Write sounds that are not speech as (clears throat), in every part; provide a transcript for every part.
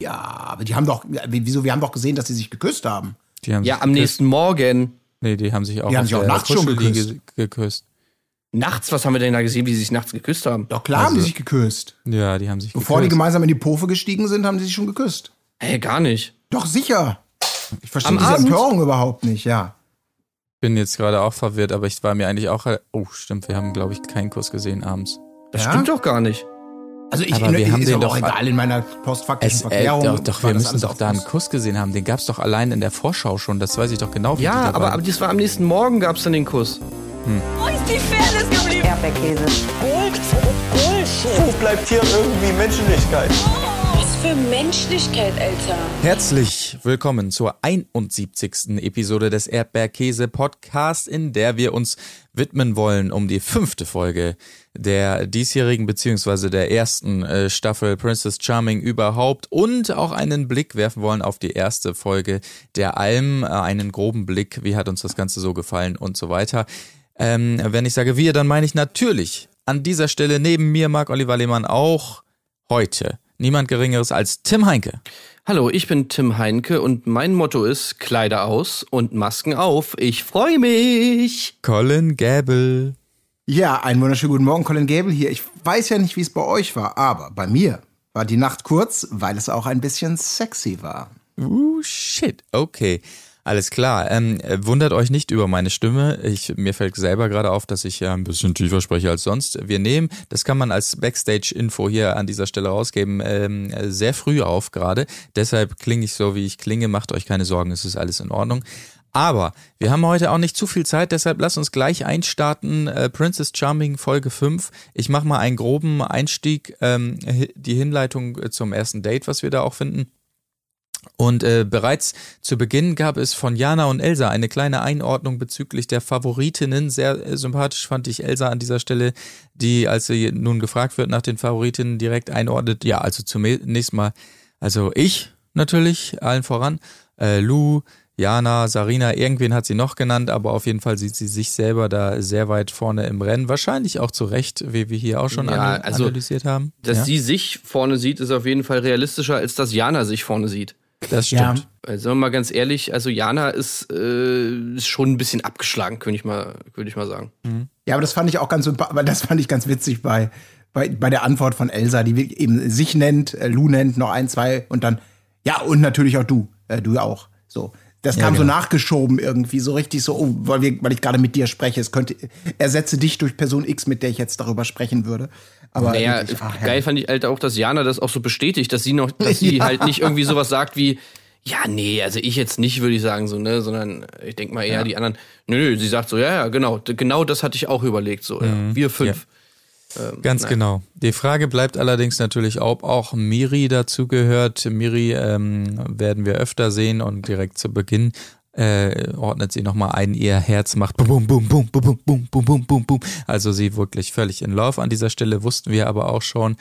Ja, aber die haben doch, wieso, wir haben doch gesehen, dass sie sich geküsst haben. Die haben Ja, sich am geküsst. nächsten Morgen. Nee, die haben sich auch, Die haben sich auch nachts schon geküsst. geküsst. Nachts, was haben wir denn da gesehen, wie sie sich nachts geküsst haben? Doch klar haben Also- die sich geküsst. Ja, die haben sich Bevor die geküsst. gemeinsam in die Pofe gestiegen sind, haben sie sich schon geküsst. Hey, gar nicht. Doch sicher. Ich verstehe Am diese Abend? Empörung überhaupt nicht, ja. bin jetzt gerade auch verwirrt, aber ich war mir eigentlich auch. Oh, stimmt, wir haben, glaube ich, keinen Kuss gesehen abends. Das Ja? stimmt doch gar nicht. Also ich Aber wir haben ist den doch- egal in meiner postfaktischen Es, äh, Verklärung. doch, doch wir müssen doch da einen Kuss. Gesehen haben. Den gab es doch allein in der Vorschau schon. Das weiß ich doch genau. Wie die Ja, aber, aber das war am nächsten Morgen, gab es dann den Kuss. Wo ist die Fairness geblieben? Erdbeerkäse. Gold, Bullshit. Wo bleibt hier irgendwie Menschlichkeit? Für Menschlichkeit, Alter. Herzlich willkommen zur 71. Episode des Erdbeerkäse Podcast, in der wir uns widmen wollen um die fünfte Folge der diesjährigen beziehungsweise der ersten äh, Staffel Princess Charming überhaupt und auch einen Blick werfen wollen auf die erste Folge der Alm, äh, einen groben Blick, wie hat uns das Ganze so gefallen und so weiter. Ähm, wenn ich sage wir, dann meine ich natürlich an dieser Stelle neben mir, Marc Oliver Lehmann, auch heute niemand Geringeres als Tim Heinke. Hallo, ich bin Tim Heinke und mein Motto ist Kleider aus und Masken auf. Ich freue mich. Colin Gable. Ja, einen wunderschönen guten Morgen, Colin Gable hier. Ich weiß ja nicht, wie es bei euch war, aber bei mir war die Nacht kurz, weil es auch ein bisschen sexy war. Uh, shit. Okay. Alles klar. Ähm, äh, wundert euch nicht über meine Stimme. Ich, mir fällt selber gerade auf, dass ich ja ein bisschen tiefer spreche als sonst. Wir nehmen, das kann man als Backstage-Info hier an dieser Stelle rausgeben, ähm, äh, sehr früh auf gerade. Deshalb klinge ich so, wie ich klinge. Macht euch keine Sorgen, es ist alles in Ordnung. Aber wir haben heute auch nicht zu viel Zeit, deshalb lasst uns gleich einstarten. Äh, Princess Charming Folge 5. Ich mache mal einen groben Einstieg, ähm, die Hinleitung äh, zum ersten Date, was wir da auch finden. Und äh, bereits zu Beginn gab es von Jana und Elsa eine kleine Einordnung bezüglich der Favoritinnen. Sehr äh, sympathisch fand ich Elsa an dieser Stelle, die, als sie nun gefragt wird nach den Favoritinnen, direkt einordnet. Ja, also zunächst mal, also ich natürlich, allen voran. Äh, Lou, Jana, Sarina, irgendwen hat sie noch genannt, aber auf jeden Fall sieht sie sich selber da sehr weit vorne im Rennen. Wahrscheinlich auch zu Recht, wie wir hier auch schon Ja, also, analysiert haben. Dass ja, sie sich vorne sieht, ist auf jeden Fall realistischer, als dass Jana sich vorne sieht. Das Ja. stimmt. Sagen wir mal ganz ehrlich, also Jana ist, äh, ist schon ein bisschen abgeschlagen, könnte ich mal, würde ich mal sagen. Ja, aber das fand ich auch ganz das fand ich ganz witzig bei, bei, bei der Antwort von Elsa, die eben sich nennt, äh, Lou nennt, noch ein, zwei und dann, ja, und natürlich auch du, äh, du ja auch. So. Das Ja, kam so genau. nachgeschoben irgendwie, so richtig so, oh, weil, wir, weil ich gerade mit dir spreche. Es könnte, ersetze dich durch Person X, mit der ich jetzt darüber sprechen würde. Aber Naja, wirklich, ach, geil herrlich. fand ich halt auch, dass Jana das auch so bestätigt, dass sie noch, dass sie (laughs) Ja. halt nicht irgendwie sowas sagt wie, ja, nee, also ich jetzt nicht, würde ich sagen, so, ne, sondern ich denke mal eher die anderen, nö, nö, sie sagt so, ja, ja, genau, genau das hatte ich auch überlegt, so, ja, wir fünf. Ganz nein. genau. Die Frage bleibt allerdings natürlich, ob auch Miri dazu gehört. Miri ähm, werden wir öfter sehen und direkt zu Beginn äh, ordnet sie nochmal ein, ihr Herz macht bum bum bum bum bum bum bum bum bum bum. Also sie wirklich völlig in Love an dieser Stelle, wussten wir aber auch schon.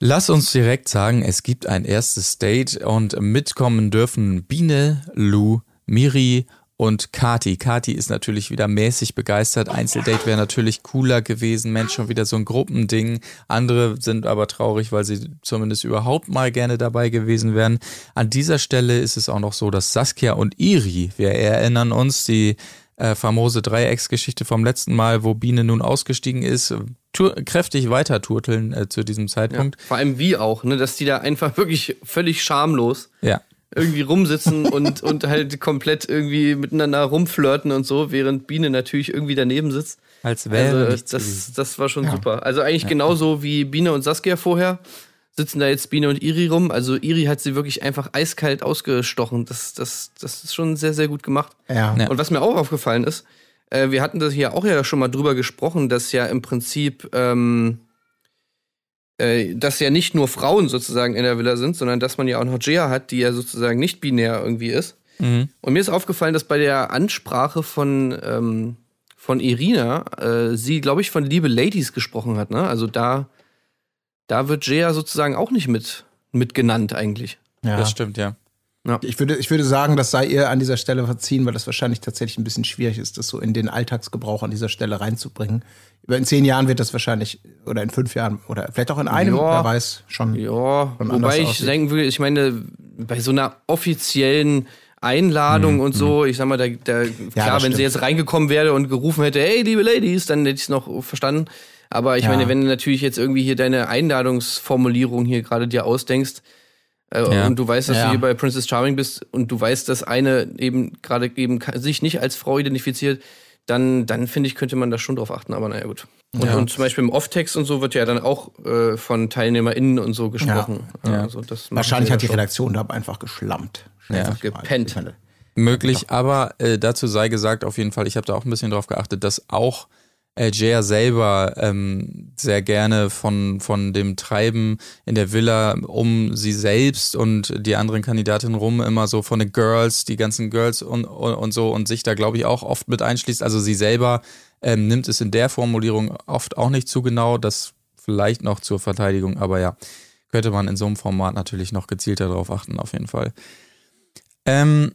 Lass uns direkt sagen, es gibt ein erstes Date und mitkommen dürfen Biene, Lou, Miri und Kati. Kati ist natürlich wieder mäßig begeistert. Einzeldate wäre natürlich cooler gewesen. Mensch, schon wieder so ein Gruppending. Andere sind aber traurig, weil sie zumindest überhaupt mal gerne dabei gewesen wären. An dieser Stelle ist es auch noch so, dass Saskia und Iri, wir erinnern uns, die äh, famose Dreiecksgeschichte vom letzten Mal, wo Biene nun ausgestiegen ist, kräftig weiter turteln äh, zu diesem Ja, Zeitpunkt. vor allem wie auch, ne, dass die da einfach wirklich völlig schamlos Ja. Irgendwie rumsitzen (laughs) und, und halt komplett irgendwie miteinander rumflirten und so, während Biene natürlich irgendwie daneben sitzt. Als wäre Also das, das war schon super. Also eigentlich genauso wie Biene und Saskia vorher sitzen da jetzt Biene und Iri rum. Also Iri hat sie wirklich einfach eiskalt ausgestochen. Das, das, das ist schon sehr, sehr gut gemacht. Ja. Ja. Und was mir auch aufgefallen ist, äh, wir hatten das hier auch ja schon mal drüber gesprochen, dass ja im Prinzip ähm, äh, dass ja nicht nur Frauen sozusagen in der Villa sind, sondern dass man ja auch noch Jia hat, die ja sozusagen nicht binär irgendwie ist. Mhm. Und mir ist aufgefallen, dass bei der Ansprache von, ähm, von Irina äh, sie, glaube ich, von Liebe Ladies gesprochen hat. Ne? Also da, da wird Jia sozusagen auch nicht mit, mit genannt eigentlich. Ja. Das stimmt, ja. Ich würde, ich würde sagen, das sei ihr an dieser Stelle verziehen, weil das wahrscheinlich tatsächlich ein bisschen schwierig ist, das so in den Alltagsgebrauch an dieser Stelle reinzubringen. In zehn Jahren wird das wahrscheinlich, oder in fünf Jahren, oder vielleicht auch in einem, Ja. wer weiß, schon. Ja, schon wobei ich aussieht. denken will, ich meine, bei so einer offiziellen Einladung und so, ich sag mal, da, da klar, Mhm, das wenn stimmt. sie jetzt reingekommen wäre und gerufen hätte, hey, liebe Ladies, dann hätte ich es noch verstanden. Aber ich Ja. meine, wenn du natürlich jetzt irgendwie hier deine Einladungsformulierung hier gerade dir ausdenkst Ja. und du weißt, dass Ja. du hier bei Princess Charming bist und du weißt, dass eine eben gerade eben sich nicht als Frau identifiziert, dann, dann finde ich, könnte man da schon drauf achten, aber naja, gut. Und, Ja. und zum Beispiel im Off-Text und so wird ja dann auch äh, von TeilnehmerInnen und so gesprochen. Ja. Also Wahrscheinlich hat die. Redaktion da einfach geschlammt. Ja. Gepennt. Möglich, aber äh, dazu sei gesagt, auf jeden Fall, ich habe da auch ein bisschen drauf geachtet, dass auch Jaya selber ähm, sehr gerne von, von dem Treiben in der Villa um sie selbst und die anderen Kandidatinnen rum immer so von den Girls, die ganzen Girls und, und, und so und sich da, glaube ich, auch oft mit einschließt. Also sie selber ähm, nimmt es in der Formulierung oft auch nicht zu genau, das vielleicht noch zur Verteidigung, aber ja, könnte man in so einem Format natürlich noch gezielter drauf achten, auf jeden Fall. Ähm,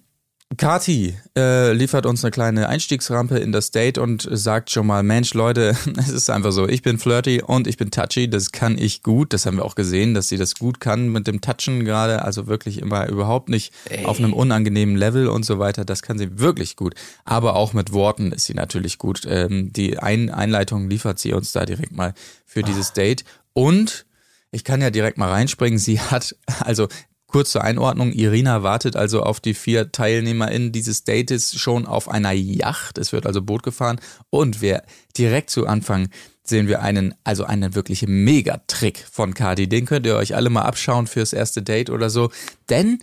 Kati äh, liefert uns eine kleine Einstiegsrampe in das Date und sagt schon mal, Mensch, Leute, (laughs) es ist einfach so, ich bin flirty und ich bin touchy, das kann ich gut. Das haben wir auch gesehen, dass sie das gut kann mit dem Touchen gerade, also wirklich immer überhaupt nicht auf einem unangenehmen Level und so weiter. Das kann sie wirklich gut. Aber auch mit Worten ist sie natürlich gut. Ähm, die Ein Einleitung liefert sie uns da direkt mal für dieses Date. Und ich kann ja direkt mal reinspringen. Sie hat, (laughs) also kurz zur Einordnung, Irina wartet also auf die vier TeilnehmerInnen dieses Dates schon auf einer Yacht. Es wird also Boot gefahren. Und wir direkt zu Anfang sehen wir einen, also einen wirklich Megatrick von Cardi. Den könnt ihr euch alle mal abschauen fürs erste Date oder so. Denn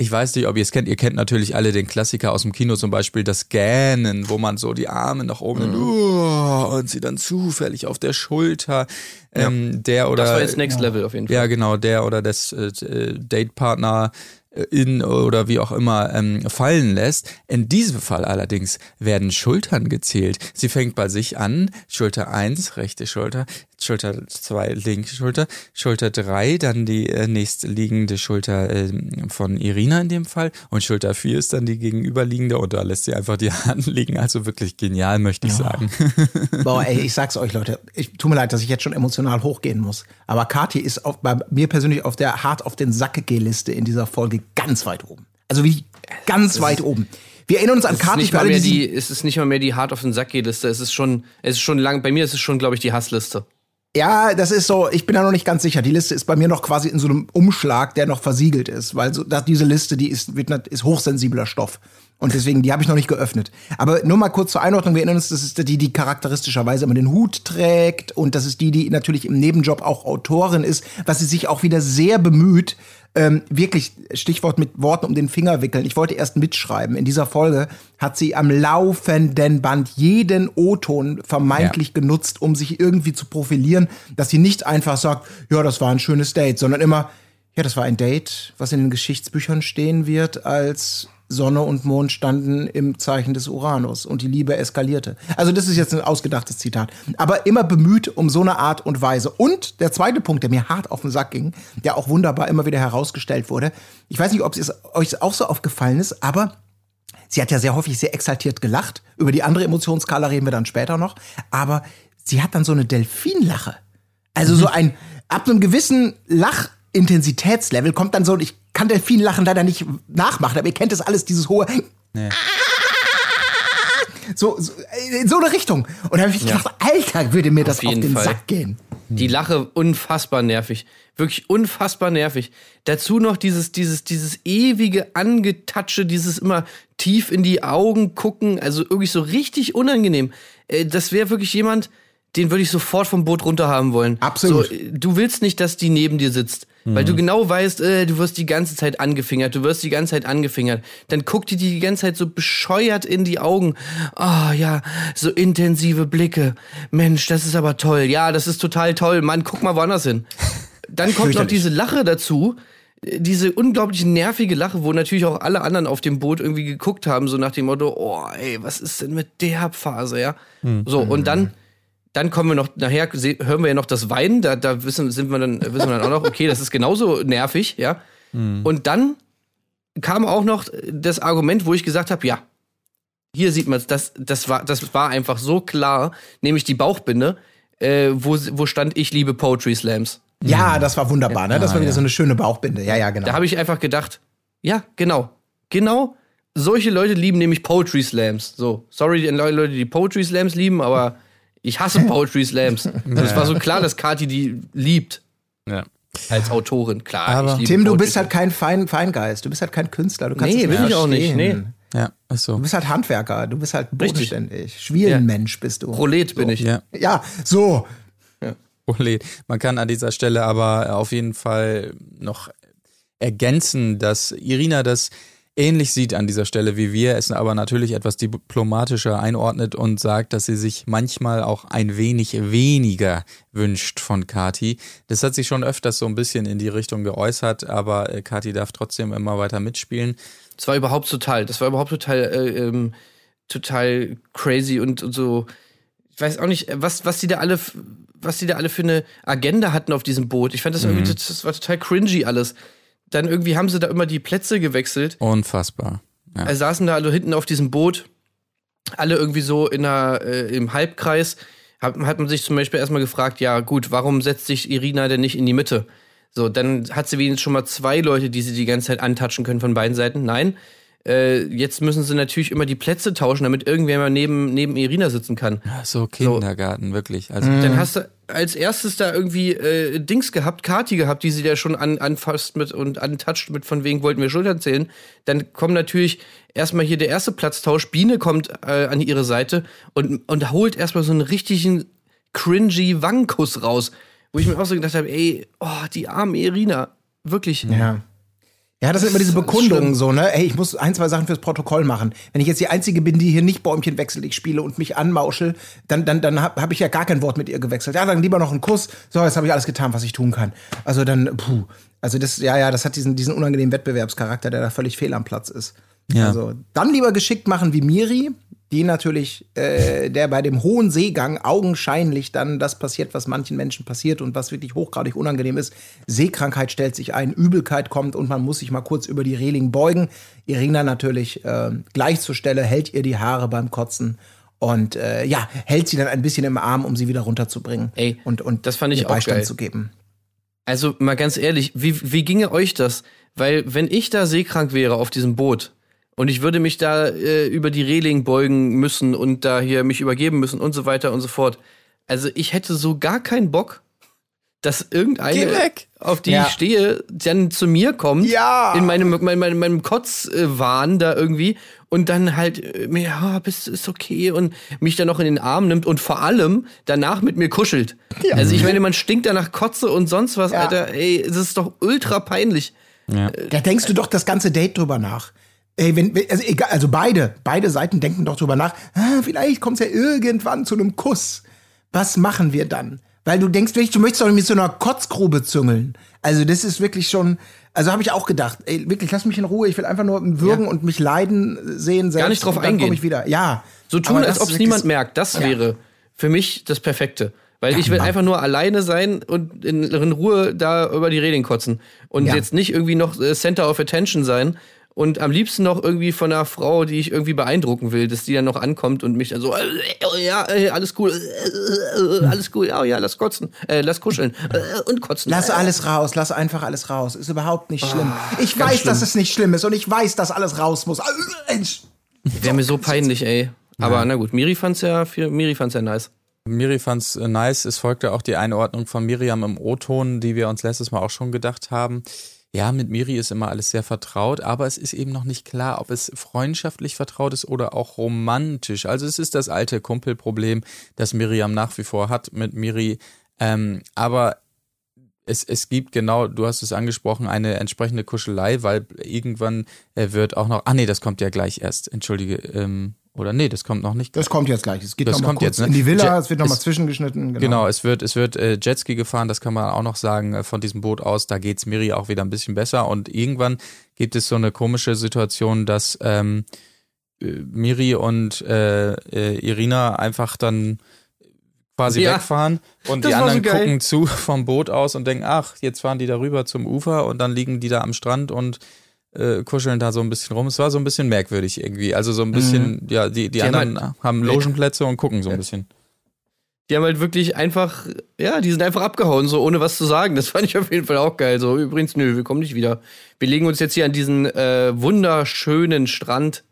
ich weiß nicht, ob ihr es kennt. Ihr kennt natürlich alle den Klassiker aus dem Kino, zum Beispiel das Gähnen, wo man so die Arme nach oben nimmt, oh, und sie dann zufällig auf der Schulter ähm, der oder Das war jetzt Next Level auf jeden Fall. ja, genau, der oder das äh, Datepartner äh, in oder wie auch immer ähm, fallen lässt. In diesem Fall allerdings werden Schultern gezählt. Sie fängt bei sich an, Schulter 1, rechte Schulter, Schulter 2, linke Schulter, Schulter 3, dann die äh, nächstliegende Schulter ähm, von Irina in dem Fall und Schulter 4 ist dann die gegenüberliegende und da lässt sie einfach die (laughs) Hand liegen. Also wirklich genial, möchte ich sagen. (laughs) Boah, ey, ich sag's euch, Leute. Ich tut mir leid, dass ich jetzt schon emotional hochgehen muss. Aber Kati ist auf, bei mir persönlich auf der hart auf den Sack Liste in dieser Folge ganz weit oben. Also wie ganz weit oben. Wir erinnern uns an Kati nicht für alle, mehr die, die, es ist nicht mal mehr die hart auf den Sack Liste. Es ist schon, es ist schon lang. Bei mir ist es schon, glaube ich, die Hassliste. Ja, das ist so, ich bin da noch nicht ganz sicher. Die Liste ist bei mir noch quasi in so einem Umschlag, der noch versiegelt ist, weil so, dass diese Liste, die ist, wird, ist hochsensibler Stoff. Und deswegen, die habe ich noch nicht geöffnet. Aber nur mal kurz zur Einordnung, wir erinnern uns, das ist die, die charakteristischerweise immer den Hut trägt und das ist die, die natürlich im Nebenjob auch Autorin ist, was sie sich auch wieder sehr bemüht, ähm, wirklich Stichwort mit Worten um den Finger wickeln. Ich wollte erst mitschreiben. In dieser Folge hat sie am laufenden Band jeden O-Ton vermeintlich genutzt, um sich irgendwie zu profilieren, dass sie nicht einfach sagt, ja, das war ein schönes Date, sondern immer, ja, das war ein Date, was in den Geschichtsbüchern stehen wird als Sonne und Mond standen im Zeichen des Uranus und die Liebe eskalierte. Also das ist jetzt ein ausgedachtes Zitat. Aber immer bemüht um so eine Art und Weise. Und der zweite Punkt, der mir hart auf den Sack ging, der auch wunderbar immer wieder herausgestellt wurde. Ich weiß nicht, ob es euch auch so aufgefallen ist, aber Sie hat ja sehr häufig sehr exaltiert gelacht. Über die andere Emotionsskala reden wir dann später noch. Aber sie hat dann so eine Delfinlache. Also so ein, ab einem gewissen Lachintensitätslevel kommt dann so, ich kann Delfinlachen leider nicht nachmachen, aber ihr kennt das alles, dieses hohe. So, so, in so eine Richtung. Und da habe ich gedacht, Alter, würde mir das auf den Fall. Sack gehen. Die Lache unfassbar nervig. Wirklich unfassbar nervig. Dazu noch dieses, dieses, dieses ewige Angetatsche, dieses immer tief in die Augen gucken. Also irgendwie so richtig unangenehm. Äh, Das wäre wirklich jemand, den würde ich sofort vom Boot runter haben wollen. Absolut. So, äh, du willst nicht, dass die neben dir sitzt. Weil du genau weißt, äh, du wirst die ganze Zeit angefingert, du wirst die ganze Zeit angefingert. Dann guckt die dir die ganze Zeit so bescheuert in die Augen. Ah ja, so intensive Blicke. Mensch, das ist aber toll. Ja, das ist total toll. Mann, guck mal woanders hin. (laughs) Dann kommt noch diese Lache dazu. äh, Diese unglaublich nervige Lache, wo natürlich auch alle anderen auf dem Boot irgendwie geguckt haben, so nach dem Motto, oh ey, was ist denn mit der Phase, ja? So, und dann, dann kommen wir noch, nachher hören wir ja noch das Weinen, da, da wissen, sind wir dann, wissen wir dann auch noch, okay, das ist genauso nervig, ja. Und dann kam auch noch das Argument, wo ich gesagt habe, ja, hier sieht man es, das, das, war, das war einfach so klar, nämlich die Bauchbinde, äh, wo, wo stand ich liebe Poetry Slams. Ja, das war wunderbar, ne? Das war wieder so eine schöne Bauchbinde. Ja, ja, genau. Da habe ich einfach gedacht, ja, genau, genau, solche Leute lieben nämlich Poetry Slams. So, sorry, die Leute, die Poetry Slams lieben, aber ich hasse Poetry Slams. (laughs) Das war so klar, dass Kati die liebt Ja. als Autorin. Klar, Aber- ich liebe Tim, du bist halt kein Fein, Feingeist. Du bist halt kein Künstler. Du kannst Nee, bin ich auch nicht, verstehen. Ja, ist so. Du bist halt Handwerker. Du bist halt Richtig. bodenständig. Schwielenmensch bist du. Prolet bin ich. Ja. Ja, so. Ole. Man kann an dieser Stelle aber auf jeden Fall noch ergänzen, dass Irina das ähnlich sieht an dieser Stelle wie wir, es aber natürlich etwas diplomatischer einordnet und sagt, dass sie sich manchmal auch ein wenig weniger wünscht von Kati. Das hat sich schon öfters so ein bisschen in die Richtung geäußert, aber äh, Kati darf trotzdem immer weiter mitspielen. Das war überhaupt total, das war überhaupt total, äh, ähm, total crazy und, und so. Ich weiß auch nicht, was, was die da alle, was die da alle für eine Agenda hatten auf diesem Boot. Ich fand das irgendwie, das, das war total cringy alles. Dann irgendwie haben sie da immer die Plätze gewechselt. Unfassbar. Ja. Also saßen da alle hinten auf diesem Boot, alle irgendwie so in einer, äh, im Halbkreis. Hat, hat man sich zum Beispiel erstmal gefragt, ja gut, warum setzt sich Irina denn nicht in die Mitte? So, dann hat sie wenigstens schon mal zwei Leute, die sie die ganze Zeit antatschen können von beiden Seiten. Nein, äh, jetzt müssen sie natürlich immer die Plätze tauschen, damit irgendwer mal neben, neben Irina sitzen kann. So Kindergarten, wirklich. Also Dann hast du als erstes da irgendwie äh, Dings gehabt, Kati gehabt, die sie da schon an, anfasst mit und antatscht mit von wegen wollten wir Schultern zählen. Dann kommt natürlich erstmal hier der erste Platztausch. Biene kommt äh, an ihre Seite und, und holt erstmal so einen richtigen cringy Wangenkuss raus. Wo ich mir auch so gedacht habe, ey, oh, die arme Irina. Wirklich. Ja. Ja, das sind immer diese Das Bekundungen so, ne? Ey, ich muss ein, zwei Sachen fürs Protokoll machen. Wenn ich jetzt die Einzige bin, die hier nicht Bäumchen wechselig spiele und mich anmauschel, dann, dann, dann habe hab ich ja gar kein Wort mit ihr gewechselt. Ja, dann lieber noch einen Kuss. So, jetzt habe ich alles getan, was ich tun kann. Also dann, puh. Also das, ja, ja, das hat diesen, diesen unangenehmen Wettbewerbscharakter, der da völlig fehl am Platz ist. Ja. Also dann lieber geschickt machen wie Miri, die natürlich, äh, der bei dem hohen Seegang augenscheinlich dann das passiert, was manchen Menschen passiert und was wirklich hochgradig unangenehm ist. Seekrankheit stellt sich ein, Übelkeit kommt und man muss sich mal kurz über die Reling beugen. Irina natürlich äh, gleich zur Stelle, hält ihr die Haare beim Kotzen und äh, ja, hält sie dann ein bisschen im Arm, um sie wieder runterzubringen. Ey, und, und das fand ich auch Beistand geil. zu geben. Also mal ganz ehrlich, wie, wie ginge euch das? Weil wenn ich da seekrank wäre auf diesem Boot und ich würde mich da äh, über die Reling beugen müssen und da hier mich übergeben müssen und so weiter und so fort. Also ich hätte so gar keinen Bock, dass irgendeine, auf die Ja. ich stehe, dann zu mir kommt, Ja. in meinem, meinem, meinem, meinem Kotzwahn da irgendwie und dann halt äh, mir, ja, bist, ist okay und mich dann noch in den Arm nimmt und vor allem danach mit mir kuschelt. Also ich meine, man stinkt da nach Kotze und sonst was, Ja. Alter, ey, es ist doch ultra peinlich. Da denkst du doch das ganze Date drüber nach. Ey, wenn, also egal, also beide, beide Seiten denken doch drüber nach. Ah, vielleicht kommt es ja irgendwann zu einem Kuss. Was machen wir dann? Weil du denkst wirklich, du möchtest doch nicht mit so einer Kotzgrube züngeln. Also das ist wirklich schon, also habe ich auch gedacht, ey, wirklich, lass mich in Ruhe. Ich will einfach nur würgen und mich leiden sehen selbst. nicht drauf eingehen. komm ich wieder. Ja. So tun, als ob es niemand merkt. Das Ja. wäre für mich das Perfekte. Weil ich will einfach nur alleine sein und in, in Ruhe da über die Reling kotzen. Und Ja. jetzt nicht irgendwie noch äh, Center of Attention sein. Und am liebsten noch irgendwie von einer Frau, die ich irgendwie beeindrucken will, dass die dann noch ankommt und mich dann so, äh, äh, ja, äh, alles cool, äh, äh, alles cool, ja, ja, lass kotzen, äh, lass kuscheln äh, und kotzen. Lass alles raus, lass einfach alles raus. Ist überhaupt nicht schlimm. Ich ganz weiß, dass schlimm. es nicht schlimm ist und ich weiß, dass alles raus muss. Wäre mir so peinlich, ey. Aber na gut, Miri fand's ja, Miri fand's ja nice. Miri fand's nice. Es folgte auch die Einordnung von Miriam im O-Ton, die wir uns letztes Mal auch schon gedacht haben. Ja, mit Miri ist immer alles sehr vertraut, aber es ist eben noch nicht klar, ob es freundschaftlich vertraut ist oder auch romantisch. Also es ist das alte Kumpelproblem, das Miriam nach wie vor hat mit Miri. Ähm, aber es, es gibt genau, du hast es angesprochen, eine entsprechende Kuschelei, weil irgendwann äh, wird auch noch, ah nee, das kommt ja gleich erst, entschuldige, ähm, oder nee, das kommt noch nicht. Das kommt jetzt gleich. Es geht Das noch mal kommt kurz jetzt, ne? in die Villa, Je- es wird noch mal es- zwischengeschnitten. Genau. Genau, es wird, es wird äh, Jetski gefahren, das kann man auch noch sagen, äh, von diesem Boot aus, da geht's Miri auch wieder ein bisschen besser und irgendwann gibt es so eine komische Situation, dass ähm, äh, Miri und äh, äh, Irina einfach dann quasi Ja, wegfahren und die so anderen geil. gucken zu vom Boot aus und denken, ach, jetzt fahren die da rüber zum Ufer und dann liegen die da am Strand und äh, kuscheln da so ein bisschen rum. Es war so ein bisschen merkwürdig irgendwie. Also so ein bisschen, ja, die, die haben anderen halt- haben Logenplätze und gucken so ein bisschen. Die haben halt wirklich einfach, ja, die sind einfach abgehauen, so ohne was zu sagen. Das (laughs) fand ich auf jeden Fall auch geil. So, übrigens, nö, wir kommen nicht wieder. Wir legen uns jetzt hier an diesen äh, wunderschönen Strand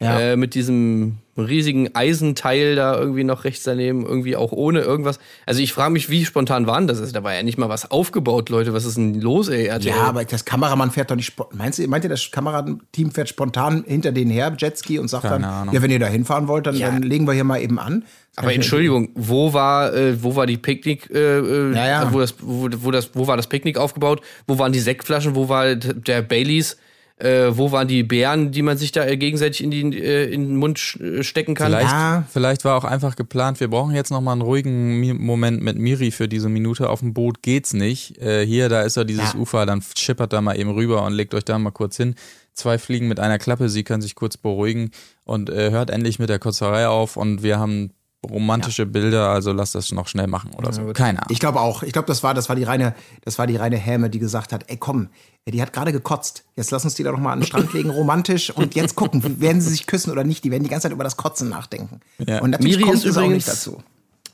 Ja. äh, mit diesem riesigen Eisenteil da irgendwie noch rechts daneben, irgendwie auch ohne irgendwas. Also ich frage mich, wie spontan waren das? Also, da war ja nicht mal was aufgebaut, Leute. Was ist denn los, ey? RTL? Ja, aber das Kameramann fährt doch nicht. Meinst du, meint ihr, das Kamerateam fährt spontan hinter denen her, Jetski, und sagt Keine dann, Ahnung. ja, wenn ihr da hinfahren wollt, dann, Ja. dann legen wir hier mal eben an. Aber Entschuldigung, wo war, äh, wo war die Picknick, äh, äh, Ja, ja. Wo, das, wo, wo, das, wo war das Picknick aufgebaut? Wo waren die Sektflaschen? Wo war der Baileys? Äh, wo waren die Beeren, die man sich da äh, gegenseitig in, die, äh, in den Mund äh, stecken kann? Vielleicht, Ja. vielleicht war auch einfach geplant, wir brauchen jetzt noch mal einen ruhigen Mi Moment mit Miri für diese Minute. Auf dem Boot geht's nicht. Äh, hier, da ist ja dieses Ja. Ufer, dann schippert da mal eben rüber und legt euch da mal kurz hin. Zwei Fliegen mit einer Klappe, sie können sich kurz beruhigen und äh, hört endlich mit der Kotzerei auf und wir haben romantische Bilder, also lasst das noch schnell machen oder so. Keine Ahnung. Ich glaube auch. Ich glaube, das war, das war die reine, das war die reine Häme, die gesagt hat, ey komm, die hat gerade gekotzt. Jetzt lass uns die da doch mal an den Strand legen, (laughs) romantisch, und jetzt gucken, werden sie sich küssen oder nicht. Die werden die ganze Zeit über das Kotzen nachdenken. Ja. Und natürlich Miri kommt ist es auch übrigens- nicht dazu.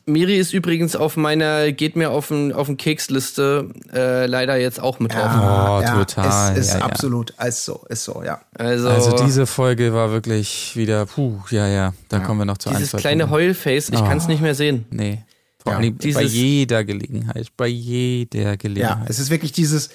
Miri ist übrigens auf meiner, geht mir auf den, auf den Keksliste äh, leider jetzt auch mit drauf. Oh, total. Es ist Ja, ja. absolut, ist so, ist so, ja. Also, Also diese Folge war wirklich wieder, puh, ja, ja, da kommen wir noch zu ein, dieses zwei kleine Punkten. Heulface, ich kann es nicht mehr sehen. Nee. Vor Ja. allem bei jeder Gelegenheit, bei jeder Ja, Gelegenheit. es ist wirklich dieses,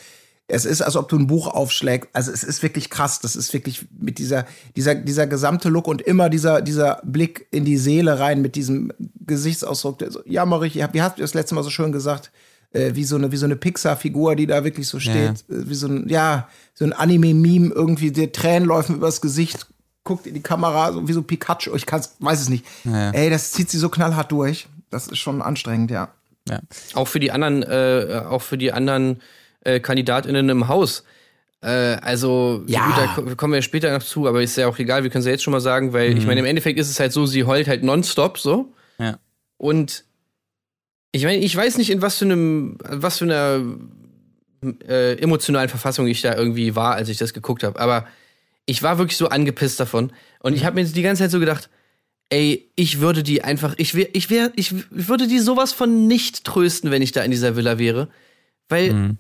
es ist, als ob du ein Buch aufschlägst. Also es ist wirklich krass. Das ist wirklich mit dieser, dieser, dieser gesamte Look und immer dieser, dieser Blick in die Seele rein mit diesem Gesichtsausdruck. Der so, jammerig, wie hast du das letzte Mal so schön gesagt? Äh, wie so eine, wie so eine Pixar-Figur, die da wirklich so steht. Äh, Wie so ein, ja, so ein Anime-Meme irgendwie, der Tränen laufen übers Gesicht, guckt in die Kamera, so wie so Pikachu. Ich kann's, weiß es nicht. Ja. Ey, das zieht sie so knallhart durch. Das ist schon anstrengend, ja. ja. Auch für die anderen, äh, auch für die anderen äh, KandidatInnen im Haus. Äh, also, Ja. gut, da ko- kommen wir später noch zu, aber ist ja auch egal, wir können es ja jetzt schon mal sagen, weil ich meine, im Endeffekt ist es halt so, sie heult halt nonstop so. Ja. Und ich meine, ich weiß nicht, in was für einem, was für einer äh, emotionalen Verfassung ich da irgendwie war, als ich das geguckt habe. Aber ich war wirklich so angepisst davon. Und ich habe mir die ganze Zeit so gedacht, ey, ich würde die einfach, ich wär, ich wär, ich würde die sowas von nicht trösten, wenn ich da in dieser Villa wäre. Weil,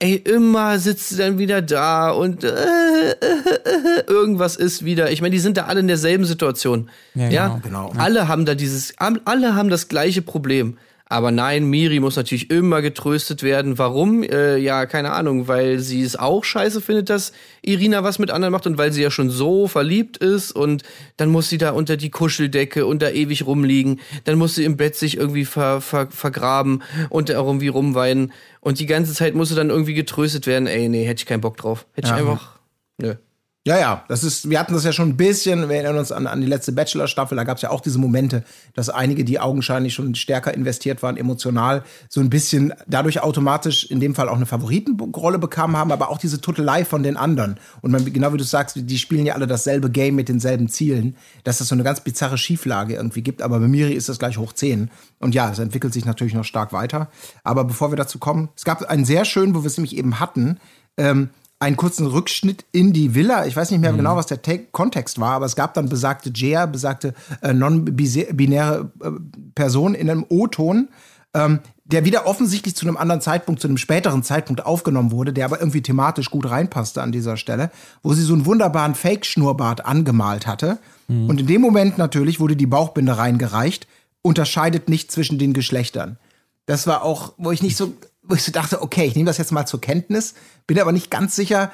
ey, immer sitzt sie dann wieder da und äh, äh, äh, irgendwas ist wieder. Ich meine, die sind da alle in derselben Situation. Ja, Ja, genau. Alle haben da dieses, alle haben das gleiche Problem. Aber nein, Miri muss natürlich immer getröstet werden. Warum? Äh, ja, keine Ahnung, weil sie es auch scheiße findet, dass Irina was mit anderen macht und weil sie ja schon so verliebt ist und dann muss sie da unter die Kuscheldecke und da ewig rumliegen. Dann muss sie im Bett sich irgendwie ver, ver, vergraben und da irgendwie rumweinen. Und die ganze Zeit muss sie dann irgendwie getröstet werden. Ey, nee, hätte ich keinen Bock drauf. Hätte ich Ja. einfach. Nö. Ja, ja, das ist, wir hatten das ja schon ein bisschen, wir erinnern uns an, an die letzte Bachelor-Staffel, da gab es ja auch diese Momente, dass einige, die augenscheinlich schon stärker investiert waren, emotional, so ein bisschen dadurch automatisch in dem Fall auch eine Favoritenrolle bekamen haben, aber auch diese Tuttelei von den anderen. Und man, genau wie du sagst, die spielen ja alle dasselbe Game mit denselben Zielen, dass es so eine ganz bizarre Schieflage irgendwie gibt, aber bei Miri ist das gleich hoch 10. Und ja, es entwickelt sich natürlich noch stark weiter. Aber bevor wir dazu kommen, es gab einen sehr schönen, wo wir es nämlich eben hatten, ähm, einen kurzen Rückschnitt in die Villa. Ich weiß nicht mehr genau, was der Ta Kontext war, aber es gab dann besagte Jea, besagte äh, non-binäre äh, Person in einem O-Ton, ähm, der wieder offensichtlich zu einem anderen Zeitpunkt, zu einem späteren Zeitpunkt aufgenommen wurde, der aber irgendwie thematisch gut reinpasste an dieser Stelle, wo sie so einen wunderbaren Fake-Schnurrbart angemalt hatte. Und in dem Moment natürlich wurde die Bauchbinde reingereicht, unterscheidet nicht zwischen den Geschlechtern. Das war auch, wo ich nicht so, wo ich so dachte, okay, ich nehme das jetzt mal zur Kenntnis, bin aber nicht ganz sicher,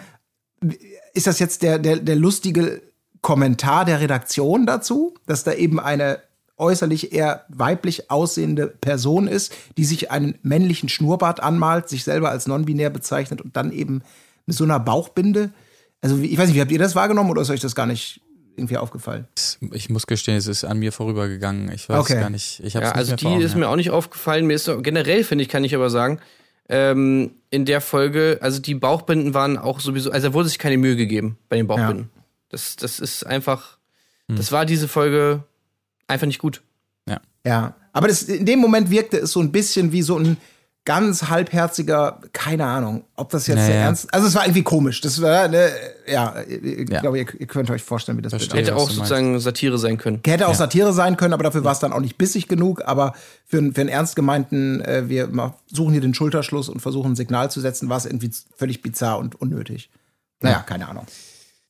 ist das jetzt der, der, der lustige Kommentar der Redaktion dazu, dass da eben eine äußerlich eher weiblich aussehende Person ist, die sich einen männlichen Schnurrbart anmalt, sich selber als non-binär bezeichnet und dann eben mit so einer Bauchbinde. Also ich weiß nicht, wie habt ihr das wahrgenommen oder ist euch das gar nicht irgendwie aufgefallen? Ich muss gestehen, es ist an mir vorübergegangen. Ich weiß Okay. gar nicht. Ich Ja, nicht also mehr die ist ja. mir auch nicht aufgefallen. Mir ist so, generell, finde ich, kann ich aber sagen, ähm, in der Folge, also die Bauchbinden waren auch sowieso, also da wurde sich keine Mühe gegeben bei den Bauchbinden. Das, das ist einfach, Hm. das war diese Folge einfach nicht gut. Ja, aber das, in dem Moment wirkte es so ein bisschen wie so ein ganz halbherziger, keine Ahnung, ob das jetzt Naja. der ernst. Also es war irgendwie komisch. Das war, ne, ja, ich Ja. glaube, ihr, ihr könnt euch vorstellen, wie das Verstehe. wird. Hätte auch sozusagen Satire sein können. Hätte auch Satire sein können, aber dafür war es dann auch nicht bissig genug. Aber für, einen- für einen ernst gemeinten, äh, wir suchen hier den Schulterschluss und versuchen ein Signal zu setzen, war es irgendwie völlig bizarr und unnötig. Naja, keine Ahnung.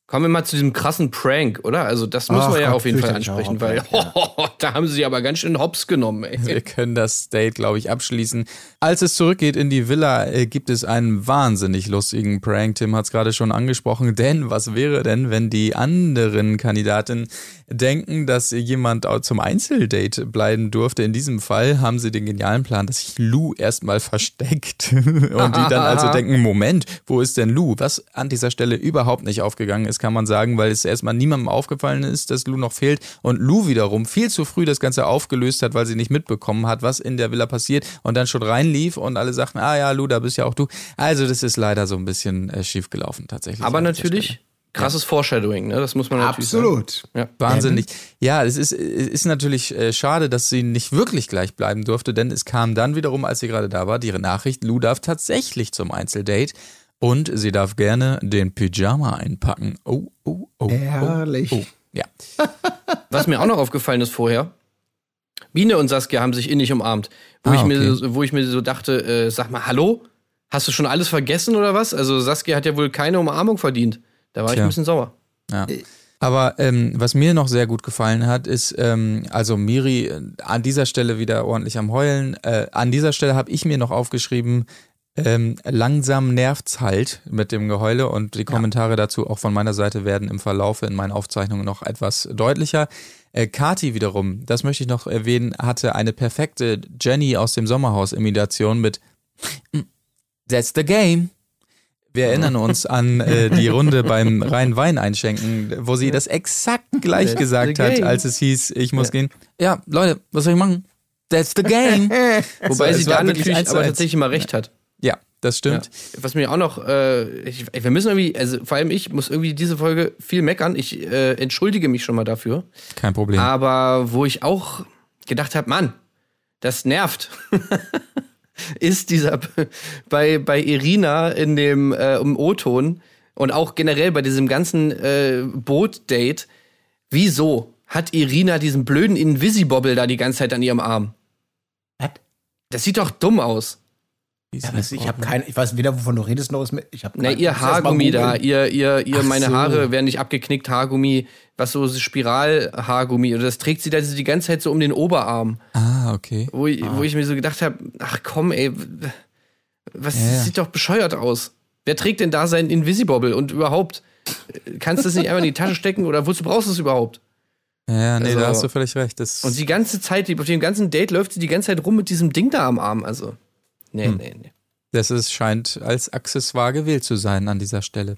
Kommen wir mal zu diesem krassen Prank, oder? Also das müssen Ach wir ja Gott, auf jeden Fall ansprechen, weil Horrorprank, (laughs) da haben sie aber ganz schön Hops genommen, ey. Wir können das Date, glaube ich, abschließen. Als es zurückgeht in die Villa, äh, gibt es einen wahnsinnig lustigen Prank. Tim hat es gerade schon angesprochen. Denn was wäre denn, wenn die anderen Kandidaten denken, dass jemand zum Einzeldate bleiben durfte? In diesem Fall haben sie den genialen Plan, dass sich Lou erstmal versteckt. (laughs) Und die dann also (laughs) denken, Moment, wo ist denn Lou? Was an dieser Stelle überhaupt nicht aufgegangen ist, kann man sagen, weil es erstmal niemandem aufgefallen ist, dass Lou noch fehlt. Und Lou wiederum viel zu früh das Ganze aufgelöst hat, weil sie nicht mitbekommen hat, was in der Villa passiert und dann schon reinlief und alle sagten, ah ja, Lou, da bist ja auch du. Also das ist leider so ein bisschen äh, schief gelaufen tatsächlich. Aber natürlich krasses Foreshadowing, ne? Das muss man natürlich sagen. Absolut. Ja. Wahnsinnig. Ja, es ist, es ist natürlich äh, schade, dass sie nicht wirklich gleich bleiben durfte, denn es kam dann wiederum, als sie gerade da war, die Nachricht, Lou darf tatsächlich zum Einzeldate und sie darf gerne den Pyjama einpacken. Oh, oh, oh. Herrlich. Oh, oh. Ja. (laughs) Was mir auch noch aufgefallen ist vorher, Biene und Saskia haben sich innig umarmt. Wo, Ah, ich, mir, okay. so- wo ich mir so dachte, äh, sag mal, hallo? Hast du schon alles vergessen oder was? Also Saskia hat ja wohl keine Umarmung verdient. Da war ich Tja. ein bisschen sauer. Ja. Aber ähm, was mir noch sehr gut gefallen hat, ist, ähm, also Miri äh, an dieser Stelle wieder ordentlich am Heulen. Äh, an dieser Stelle habe ich mir noch aufgeschrieben, ähm, langsam nervt's halt mit dem Geheule und die Kommentare dazu auch von meiner Seite werden im Verlaufe in meinen Aufzeichnungen noch etwas deutlicher. Äh, Kati wiederum, das möchte ich noch erwähnen, hatte eine perfekte Jenny aus dem Sommerhaus-Imitation mit That's the game. Wir erinnern uns an äh, die (laughs) Runde beim reinen Wein einschenken, wo sie das exakt gleich That's gesagt hat, als es hieß, ich muss gehen. Ja, Leute, was soll ich machen? That's the game. (laughs) Wobei es sie da wirklich aber tatsächlich immer recht hat. Ja, das Ja. stimmt. Was mir auch noch, äh, ich, wir müssen irgendwie, also vor allem ich muss irgendwie diese Folge viel meckern. Ich äh, entschuldige mich schon mal dafür. Kein Problem. Aber wo ich auch gedacht habe, Mann, das nervt, (laughs) ist dieser (laughs) bei, bei Irina in dem äh, im O-Ton und auch generell bei diesem ganzen äh, Boot-Date, wieso hat Irina diesen blöden Invisibobble da die ganze Zeit an ihrem Arm? Was? Das sieht doch dumm aus. Ja, das, ich habe keine, ich weiß weder, wovon du redest, noch ist mir, ich habe Na, ihr Haargummi da, ihr, ihr, ihr, Ach meine so. Haare werden nicht abgeknickt, Haargummi, was so Spiral-Haargummi, oder das trägt sie da die ganze Zeit so um den Oberarm. Ah, okay. Wo, ich, wo ich mir so gedacht habe, ach komm, ey, was Ja, ja. sieht doch bescheuert aus. Wer trägt denn da seinen Invisibobble und überhaupt? Kannst du das nicht einfach in die Tasche stecken oder wozu brauchst du es überhaupt? Ja, nee, Also- da hast du völlig recht. Das Und die ganze Zeit, auf dem ganzen Date läuft sie die ganze Zeit rum mit diesem Ding da am Arm. Also, nee, Hm. nee, nee. Das ist, scheint als Accessoire gewählt zu sein an dieser Stelle.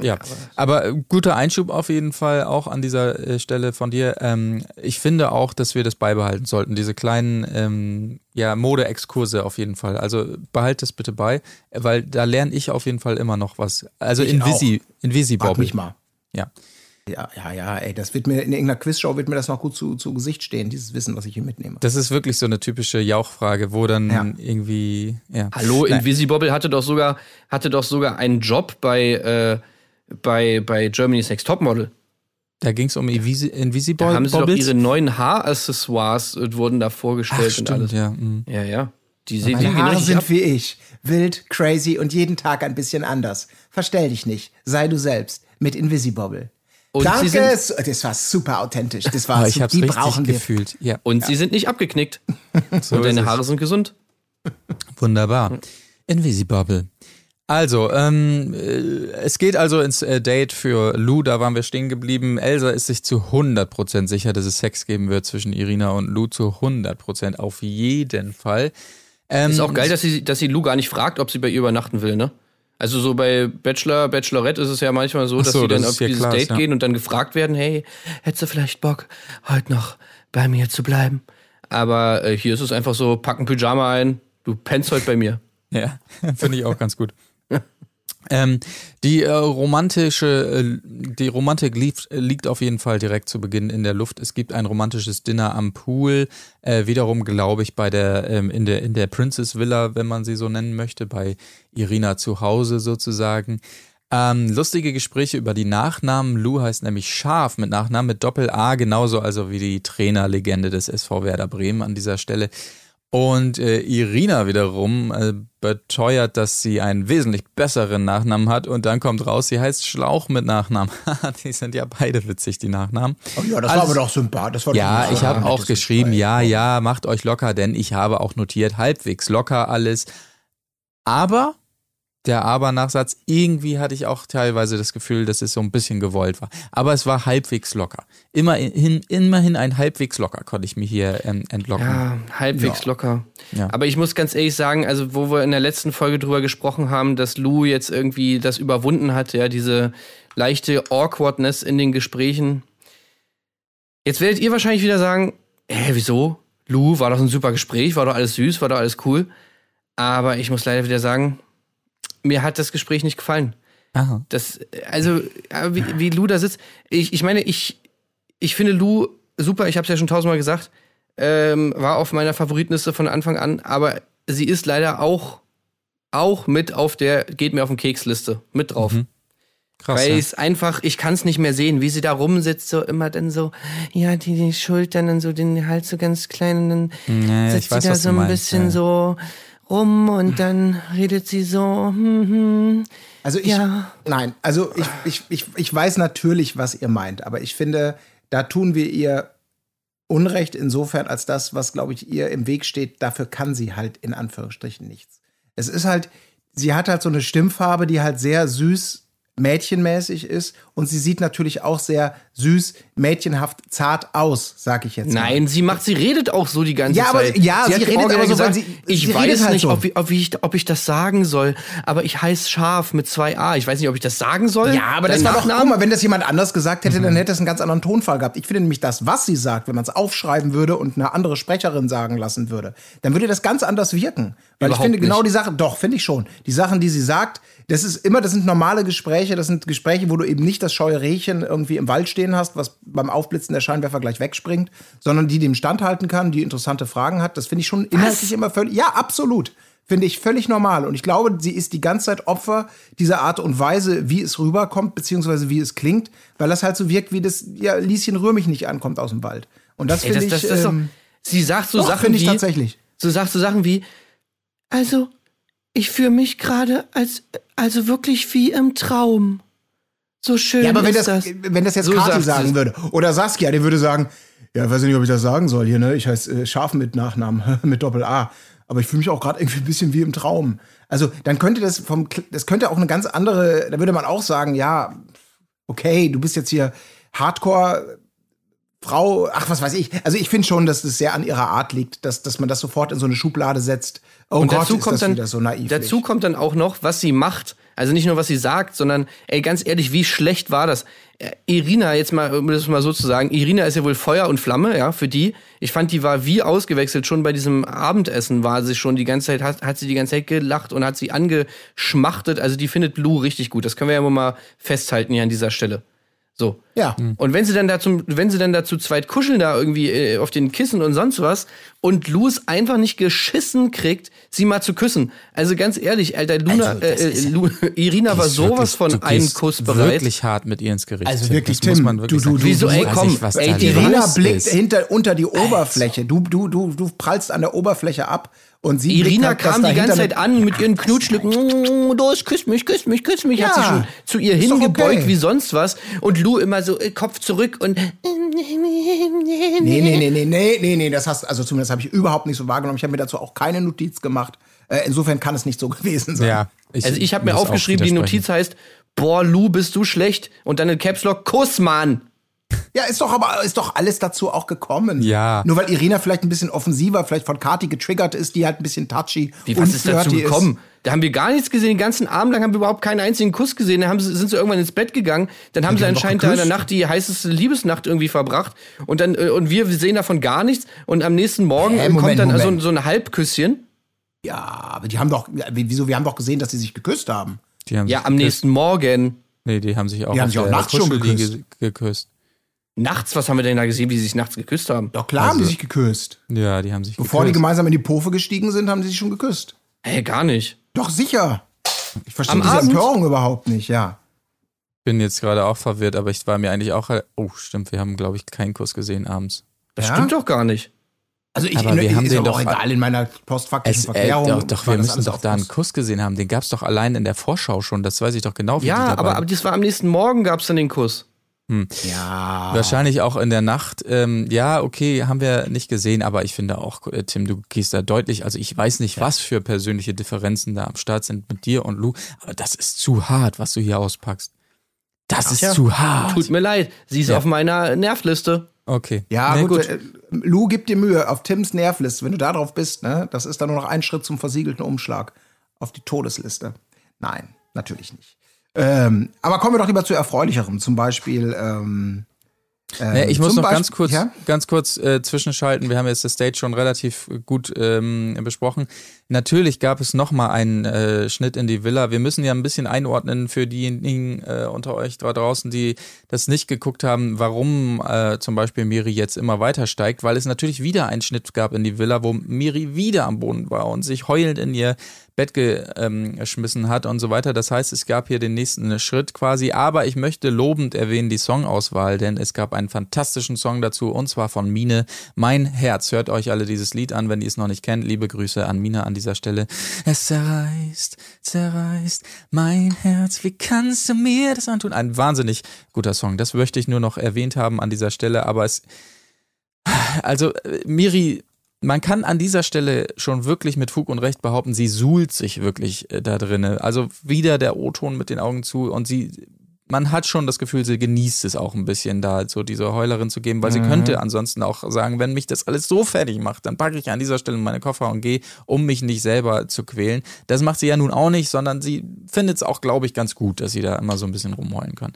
Ja, aber äh, guter Einschub auf jeden Fall auch an dieser äh, Stelle von dir. Ähm, ich finde auch, dass wir das beibehalten sollten, diese kleinen ähm, ja, Mode-Exkurse auf jeden Fall. Also behalt das bitte bei, weil da lerne ich auf jeden Fall immer noch was. Also Ich Invisi, Frag Invisibobble. mich mal. Ja. Ja, ja, ja, ey, das wird mir in irgendeiner Quizshow wird mir das noch gut zu, zu Gesicht stehen, dieses Wissen, was ich hier mitnehme. Das ist wirklich so eine typische Jauchfrage, wo dann Ja. irgendwie, ja. Hallo. Invisibobble hatte doch sogar, hatte doch sogar einen Job bei, äh, bei, bei Germany's Next Topmodel. Da ging es um Invisi Da Invisible haben sie doch Bobbles? ihre neuen Haaraccessoires äh, wurden da Ach, vorgestellt und stimmt, alles. ja. mhm. Ja, ja. Die die Meine Haare sind ab. wie ich. Wild, crazy und jeden Tag ein bisschen anders. Verstell dich nicht. Sei du selbst. Mit Invisibobble. Und sie Danke. sind- Das war super authentisch. Das war Aber ich hab's Die brauchen wir. gefühlt. Ja, Und sie sind nicht abgeknickt. (laughs) so und deine. Haare sind gesund. Wunderbar. Invisibobble. Also, ähm, äh, es geht also ins äh, Date für Lou, da waren wir stehen geblieben. Elsa ist sich zu 100% sicher, dass es Sex geben wird zwischen Irina und Lou, zu 100% auf jeden Fall. Ähm, Ist auch geil, dass sie, dass sie Lou gar nicht fragt, ob sie bei ihr übernachten will, ne? Also so bei Bachelor, Bachelorette ist es ja manchmal so, dass so, sie dann das auf dieses klar, Date ja. gehen und dann gefragt werden, hey, hättest du vielleicht Bock, heute noch bei mir zu bleiben? Aber äh, hier ist es einfach so, pack ein Pyjama ein, du pennst heute bei mir. (laughs) Ja, finde ich auch ganz gut. Ähm, die äh, romantische, äh, die Romantik lief, liegt auf jeden Fall direkt zu Beginn in der Luft. Es gibt ein romantisches Dinner am Pool, äh, wiederum glaube ich bei der ähm, in der in der Princess Villa, wenn man sie so nennen möchte, bei Irina zu Hause sozusagen. Ähm, lustige Gespräche über die Nachnamen. Lou heißt nämlich Scharf mit Nachnamen mit Doppel A, genauso also wie die Trainerlegende des SV Werder Bremen an dieser Stelle. Und äh, Irina wiederum äh, beteuert, dass sie einen wesentlich besseren Nachnamen hat und dann kommt raus, sie heißt Schlauch mit Nachnamen. (laughs) die sind ja beide witzig, die Nachnamen. Oh ja, das war Also- aber doch sympathisch. War Ja, ich habe auch geschrieben, ja, ja, macht euch locker, denn ich habe auch notiert, halbwegs locker alles. Aber der Aber-Nachsatz, irgendwie hatte ich auch teilweise das Gefühl, dass es so ein bisschen gewollt war. Aber es war halbwegs locker. Immerhin, immerhin ein halbwegs locker konnte ich mir hier ähm, entlocken. Ja, halbwegs locker. Ja. Aber ich muss ganz ehrlich sagen, also wo wir in der letzten Folge drüber gesprochen haben, dass Lou jetzt irgendwie das überwunden hat, ja, diese leichte Awkwardness in den Gesprächen. Jetzt werdet ihr wahrscheinlich wieder sagen, hä, wieso? Lou, war doch ein super Gespräch, war doch alles süß, war doch alles cool. Aber ich muss leider wieder sagen, mir hat das Gespräch nicht gefallen. Aha. Das, also, ja, wie, wie Lou da sitzt. Ich, ich meine, ich, ich finde Lou super, ich habe es ja schon tausendmal gesagt. Ähm, war auf meiner Favoritenliste von Anfang an, aber sie ist leider auch, auch mit auf der Geht mir auf den Keksliste mit drauf. Krass. Weil ja. es einfach, ich kann es nicht mehr sehen, wie sie da rumsitzt, so immer dann so, ja, die, die Schultern und so, den Hals so ganz klein und dann Nee, sitzt sie da so ein meinst, bisschen ja. so rum und dann redet sie so, hm, hm, Also ich, Ja. nein, also ich, ich, ich, ich weiß natürlich, was ihr meint, aber ich finde, da tun wir ihr Unrecht insofern, als das, was, glaube ich, ihr im Weg steht, dafür kann sie halt in Anführungsstrichen nichts. Es ist halt, sie hat halt so eine Stimmfarbe, die halt sehr süß mädchenmäßig ist und sie sieht natürlich auch sehr süß, mädchenhaft, zart aus, sag ich jetzt mal. Nein, sie macht, sie redet auch so die ganze Ja, aber- Zeit. ja, sie hat redet aber so, gesagt, weil sie- ich sie weiß halt nicht, so. ob, ich- ob, ich, ob ich das sagen soll, aber ich heiße Scharf mit zwei A. Ich weiß nicht, ob ich das sagen soll. Ja, aber das war doch, guck mal, wenn das jemand anders gesagt hätte, dann hätte es einen ganz anderen Tonfall gehabt. Ich finde nämlich das, was sie sagt, wenn man es aufschreiben würde und eine andere Sprecherin sagen lassen würde, dann würde das ganz anders wirken. Weil Überhaupt ich finde genau nicht. die Sachen, doch, finde ich schon. Die Sachen, die sie sagt, das ist immer, das sind normale Gespräche, das sind Gespräche, wo du eben nicht das scheue Rehchen irgendwie im Wald stehen hast, was beim Aufblitzen der Scheinwerfer gleich wegspringt, sondern die dem standhalten kann, die interessante Fragen hat. Das finde ich schon inhaltlich immer völlig, ja, absolut. Finde ich völlig normal. Und ich glaube, sie ist die ganze Zeit Opfer dieser Art und Weise, wie es rüberkommt, beziehungsweise wie es klingt, weil das halt so wirkt, wie das, ja, Lieschen rühr mich nicht ankommt aus dem Wald. Und das finde ich. das, das doch, ähm, sie sagt so doch, Sachen ich wie, tatsächlich. so sagt so Sachen wie, also, ich fühle mich gerade als, also wirklich wie im Traum. So schön Ja, aber wenn ist das, das. wenn das jetzt So Kati sagen würde oder Saskia, die würde sagen, ja, weiß ich nicht, ob ich das sagen soll hier, ne? Ich heiße äh, Schaf mit Nachnamen, (laughs) mit Doppel A. Aber ich fühle mich auch gerade irgendwie ein bisschen wie im Traum. Also, dann könnte das vom, das könnte auch eine ganz andere, da würde man auch sagen, ja, okay, du bist jetzt hier Hardcore Frau, ach, was weiß ich. Also ich finde schon, dass das sehr an ihrer Art liegt, dass, dass man das sofort in so eine Schublade setzt. Oh Und Gott, dazu kommt dann, so dazu kommt dann auch noch, was sie macht. Also nicht nur, was sie sagt, sondern, ey, ganz ehrlich, wie schlecht war das? Äh, Irina, jetzt mal, um das mal so zu sagen, Irina ist ja wohl Feuer und Flamme, ja, für die. Ich fand, die war wie ausgewechselt. Schon bei diesem Abendessen war sie schon die ganze Zeit, hat, hat sie die ganze Zeit gelacht und hat sie angeschmachtet. Also die findet Lou richtig gut. Das können wir ja mal festhalten hier an dieser Stelle. So. Ja. Und wenn sie dann da zum, wenn sie dann da zu zweit kuscheln, da irgendwie äh, auf den Kissen und sonst was, und Lou es einfach nicht geschissen kriegt, sie mal zu küssen. Also ganz ehrlich, Alter, Luna, Also, äh, äh, Irina war sowas wirklich- von einem gehst Kuss bereit. Wirklich hart mit ihr ins Gericht. Also Tim. wirklich, das muss Tim, man wirklich du- du- du- Wieso, du- ey, komm, nicht, was ey, Irina blickt ist. hinter, unter die Oberfläche. Du, du, du, du prallst an der Oberfläche ab und sie Irina halt, kam die ganze Zeit an mit ihren Knutschlücken. Mm, Los, küss mich, küss mich, küss mich. Hat Ja, sie schon zu ihr hingebeugt okay. wie sonst was. Und Lou immer so äh, Kopf zurück und. Nee, nee, nee, nee, nee, nee, nee, das hast, also zumindest habe ich überhaupt nicht so wahrgenommen. Ich habe mir dazu auch keine Notiz gemacht. Äh, insofern kann es nicht so (laughs) gewesen sein. Ja, Also ich habe mir aufgeschrieben, die. Notiz heißt, boah, Lou, bist du schlecht. Und dann in Caps Lock, Kuss, Mann. Ja, ist doch aber ist doch alles dazu auch gekommen. Ja. Nur weil Irina vielleicht ein bisschen offensiver, vielleicht von Kati getriggert ist, die halt ein bisschen touchy Wie, und was ist dazu gekommen? Da haben wir gar nichts gesehen, den ganzen Abend lang haben wir überhaupt keinen einzigen Kuss gesehen. Da haben sie, sind sie irgendwann ins Bett gegangen. Dann haben die sie anscheinend da in der. Nacht die heißeste Liebesnacht irgendwie verbracht. Und dann, äh, und wir sehen davon gar nichts. Und am nächsten Morgen Hä, äh, kommt Moment, dann Moment. so, so ein Halbküsschen. Ja, aber die haben doch, ja, wieso? Wir haben doch gesehen, dass sie sich geküsst haben. Die haben Ja, sich am geküsst. nächsten Morgen. Nee, die haben sich auch Die haben sich auch nachts schon geküsst. geküsst. Nachts, was haben wir denn da gesehen, wie sie sich nachts geküsst haben? Doch klar haben die sich geküsst. Ja, die haben sich Bevor die geküsst. gemeinsam in die Pofe gestiegen sind, haben sie sich schon geküsst. Hä, gar nicht. Doch sicher. Ich verstehe Am diese Abend? Empörung überhaupt nicht, ja. bin jetzt gerade auch verwirrt, aber ich war mir eigentlich auch. Oh, stimmt, wir haben, glaube ich, keinen Kuss gesehen abends. Das Ja? stimmt doch gar nicht. Also ich, Aber wir haben ist den aber doch- egal in meiner postfaktischen Es, äh, Verklärung. doch, doch war wir das müssen alles doch da einen Kuss. Kuss gesehen haben. Den gab es doch allein in der Vorschau schon. Das weiß ich doch genau. Wie die Ja, da aber, aber das war am nächsten Morgen, gab es dann den Kuss. Ja. Wahrscheinlich auch in der Nacht. Ähm, ja, okay, haben wir nicht gesehen, aber ich finde auch, äh, Tim, du gehst da deutlich. Also ich weiß nicht, was für persönliche Differenzen da am Start sind mit dir und Lou, aber das ist zu hart, was du hier auspackst. Das ist ja. zu hart. Tut mir leid. Sie ist Ja. auf meiner Nervliste. Okay. Ja, Nee, gut. Äh, Lou, gib dir Mühe auf Tims Nervliste. Wenn du da drauf bist, ne, das ist dann nur noch ein Schritt zum versiegelten Umschlag auf die Todesliste. Nein, natürlich nicht. Ähm, aber kommen wir doch lieber zu erfreulicherem. Zum Beispiel. Ähm, Nee, ich muss noch Beispiel- ganz kurz, Ja? ganz kurz äh, zwischenschalten. Wir haben jetzt das Stage schon relativ gut ähm, besprochen. Natürlich gab es noch mal einen äh, Schnitt in die Villa. Wir müssen ja ein bisschen einordnen für diejenigen äh, unter euch da draußen, die das nicht geguckt haben, warum äh, zum Beispiel Miri jetzt immer weiter steigt, weil es natürlich wieder einen Schnitt gab in die Villa, wo Miri wieder am Boden war und sich heulend in ihr Bett geschmissen hat und so weiter. Das heißt, es gab hier den nächsten Schritt quasi. Aber ich möchte lobend erwähnen die Songauswahl, denn es gab einen fantastischen Song dazu und zwar von Mine. Mein Herz. Hört euch alle dieses Lied an, wenn ihr es noch nicht kennt. Liebe Grüße an Mine an dieser Stelle. Es zerreißt, zerreißt mein Herz. Wie kannst du mir das antun? Ein wahnsinnig guter Song. Das möchte ich nur noch erwähnt haben an dieser Stelle. Aber es, also Miri man kann an dieser Stelle schon wirklich mit Fug und Recht behaupten, sie suhlt sich wirklich äh, da drinne. Also wieder der O-Ton mit den Augen zu und sie, man hat schon das Gefühl, sie genießt es auch ein bisschen da, so diese Heulerin zu geben, weil sie könnte ansonsten auch sagen, wenn mich das alles so fertig macht, dann packe ich an dieser Stelle meine Koffer und gehe, um mich nicht selber zu quälen. Das macht sie ja nun auch nicht, sondern sie findet es auch, glaube ich, ganz gut, dass sie da immer so ein bisschen rumheulen kann.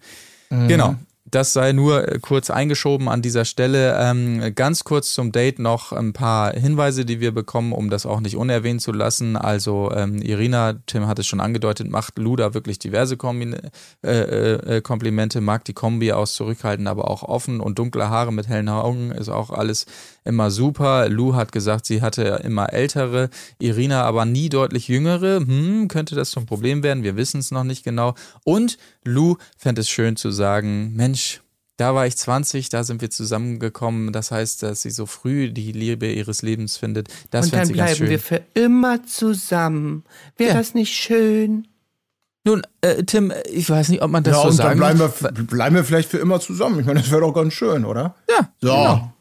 Genau. Das sei nur äh, kurz eingeschoben an dieser Stelle. Ähm, ganz kurz zum Date noch ein paar Hinweise, die wir bekommen, um das auch nicht unerwähnt zu lassen. Also ähm, Irina, Tim hat es schon angedeutet, macht Luda wirklich diverse Kombin äh, äh, Komplimente, mag die Kombi aus zurückhaltend, aber auch offen und dunkle Haare mit hellen Augen ist auch alles immer super. Lou hat gesagt, sie hatte immer ältere, Irina aber nie deutlich jüngere. Hm, könnte das zum Problem werden? Wir wissen es noch nicht genau. Und Lou fände es schön zu sagen, Mensch, da war ich 20, da sind wir zusammengekommen. Das heißt, dass sie so früh die Liebe ihres Lebens findet. Das Und dann sie ganz bleiben schön. wir für immer zusammen. Wäre Ja. das nicht schön? Nun, äh, Tim, ich weiß nicht, ob man das ja, so und dann sagen bleiben wir, bleiben wir vielleicht für immer zusammen. Ich meine, das wäre doch ganz schön, oder? Ja, So. genau.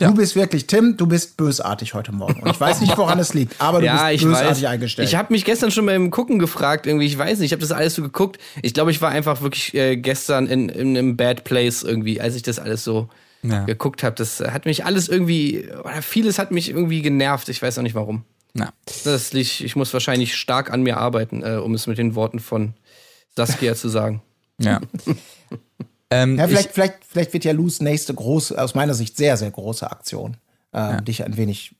Ja. Du bist wirklich, Tim, du bist bösartig heute Morgen. Und ich weiß nicht, woran es liegt, aber du (laughs) ja, bist ich bösartig weiß. eingestellt. Ich habe mich gestern schon beim Gucken gefragt, irgendwie, ich weiß nicht, ich habe das alles so geguckt. Ich glaube, ich war einfach wirklich äh, gestern in, in einem Bad Place irgendwie, als ich das alles so Ja. geguckt habe. Das hat mich alles irgendwie, oder vieles hat mich irgendwie genervt. Ich weiß auch nicht warum. Na. Das liegt, ich muss wahrscheinlich stark an mir arbeiten, äh, um es mit den Worten von Saskia zu sagen. Ja. (laughs) ähm, ja, ich, vielleicht, vielleicht, vielleicht wird ja Lus nächste große, aus meiner Sicht sehr, sehr große Aktion, äh, dich ein wenig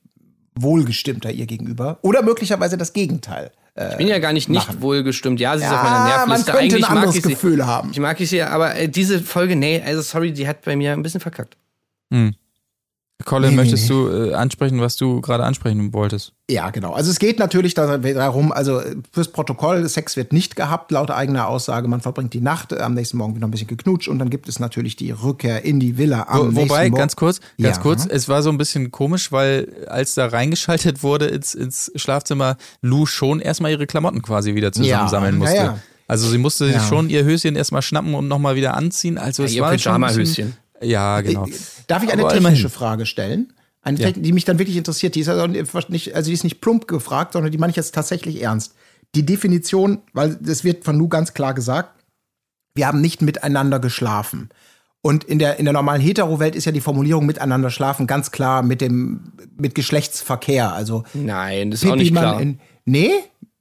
wohlgestimmter ihr gegenüber. Oder möglicherweise das Gegenteil. Äh, Ich bin ja gar nicht nicht machen. wohlgestimmt. Ja, sie ist Ja, auf meiner man Nervliste. könnte Eigentlich ein mag ich sie. Gefühl haben. Ich mag ich sie, aber äh, diese Folge, nee, also sorry, die hat bei mir ein bisschen verkackt. Colin, Nee, nee, möchtest nee. du äh, ansprechen, was du gerade ansprechen wolltest? Ja, genau. Also es geht natürlich da- darum, also fürs Protokoll, Sex wird nicht gehabt, laut eigener Aussage. Man verbringt die Nacht, äh, am nächsten Morgen wird noch ein bisschen geknutscht und dann gibt es natürlich die Rückkehr in die Villa am Wo, nächsten wobei, Morgen. ganz kurz, ganz Ja. kurz, es war so ein bisschen komisch, weil als da reingeschaltet wurde ins, ins Schlafzimmer, Lou schon erstmal ihre Klamotten quasi wieder zusammensammeln Ja, musste. ja, ja. Also sie musste sich Ja. schon ihr Höschen erstmal schnappen und nochmal wieder anziehen. Also es ihr war schon ein Pyjama-Höschen. bisschen- Ja, genau. Darf ich eine Aber technische immerhin. Frage stellen? Eine, Ja. Die mich dann wirklich interessiert. Die ist also nicht, also die ist nicht plump gefragt, sondern die meine ich jetzt tatsächlich ernst. Die Definition, weil das wird von Lou ganz klar gesagt, wir haben nicht miteinander geschlafen. Und in der, in der normalen Hetero-Welt ist ja die Formulierung miteinander schlafen ganz klar mit dem, mit Geschlechtsverkehr. Also, Nein, das ist auch Pipi nicht man klar. in, nee?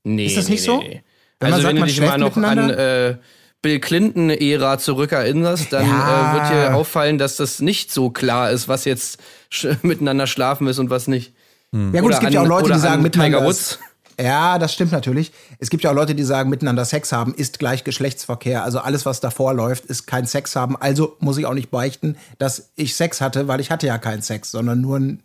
nee, ist das nee, nicht so? nee, nee. Wenn man Also sagt, wenn du man dich schläft noch an miteinander? äh, Bill Clinton-Ära zurückerinnerst, dann Ja. äh, wird dir auffallen, dass das nicht so klar ist, was jetzt sch (laughs) miteinander schlafen ist und was nicht. Ja gut, Oder es gibt ja auch an- Leute, die sagen an miteinander. Woods. Ja, das stimmt natürlich. Es gibt ja auch Leute, die sagen, miteinander Sex haben ist gleich Geschlechtsverkehr. Also alles, was davor läuft, ist kein Sex haben. Also muss ich auch nicht beichten, dass ich Sex hatte, weil ich hatte ja keinen Sex, sondern nur ein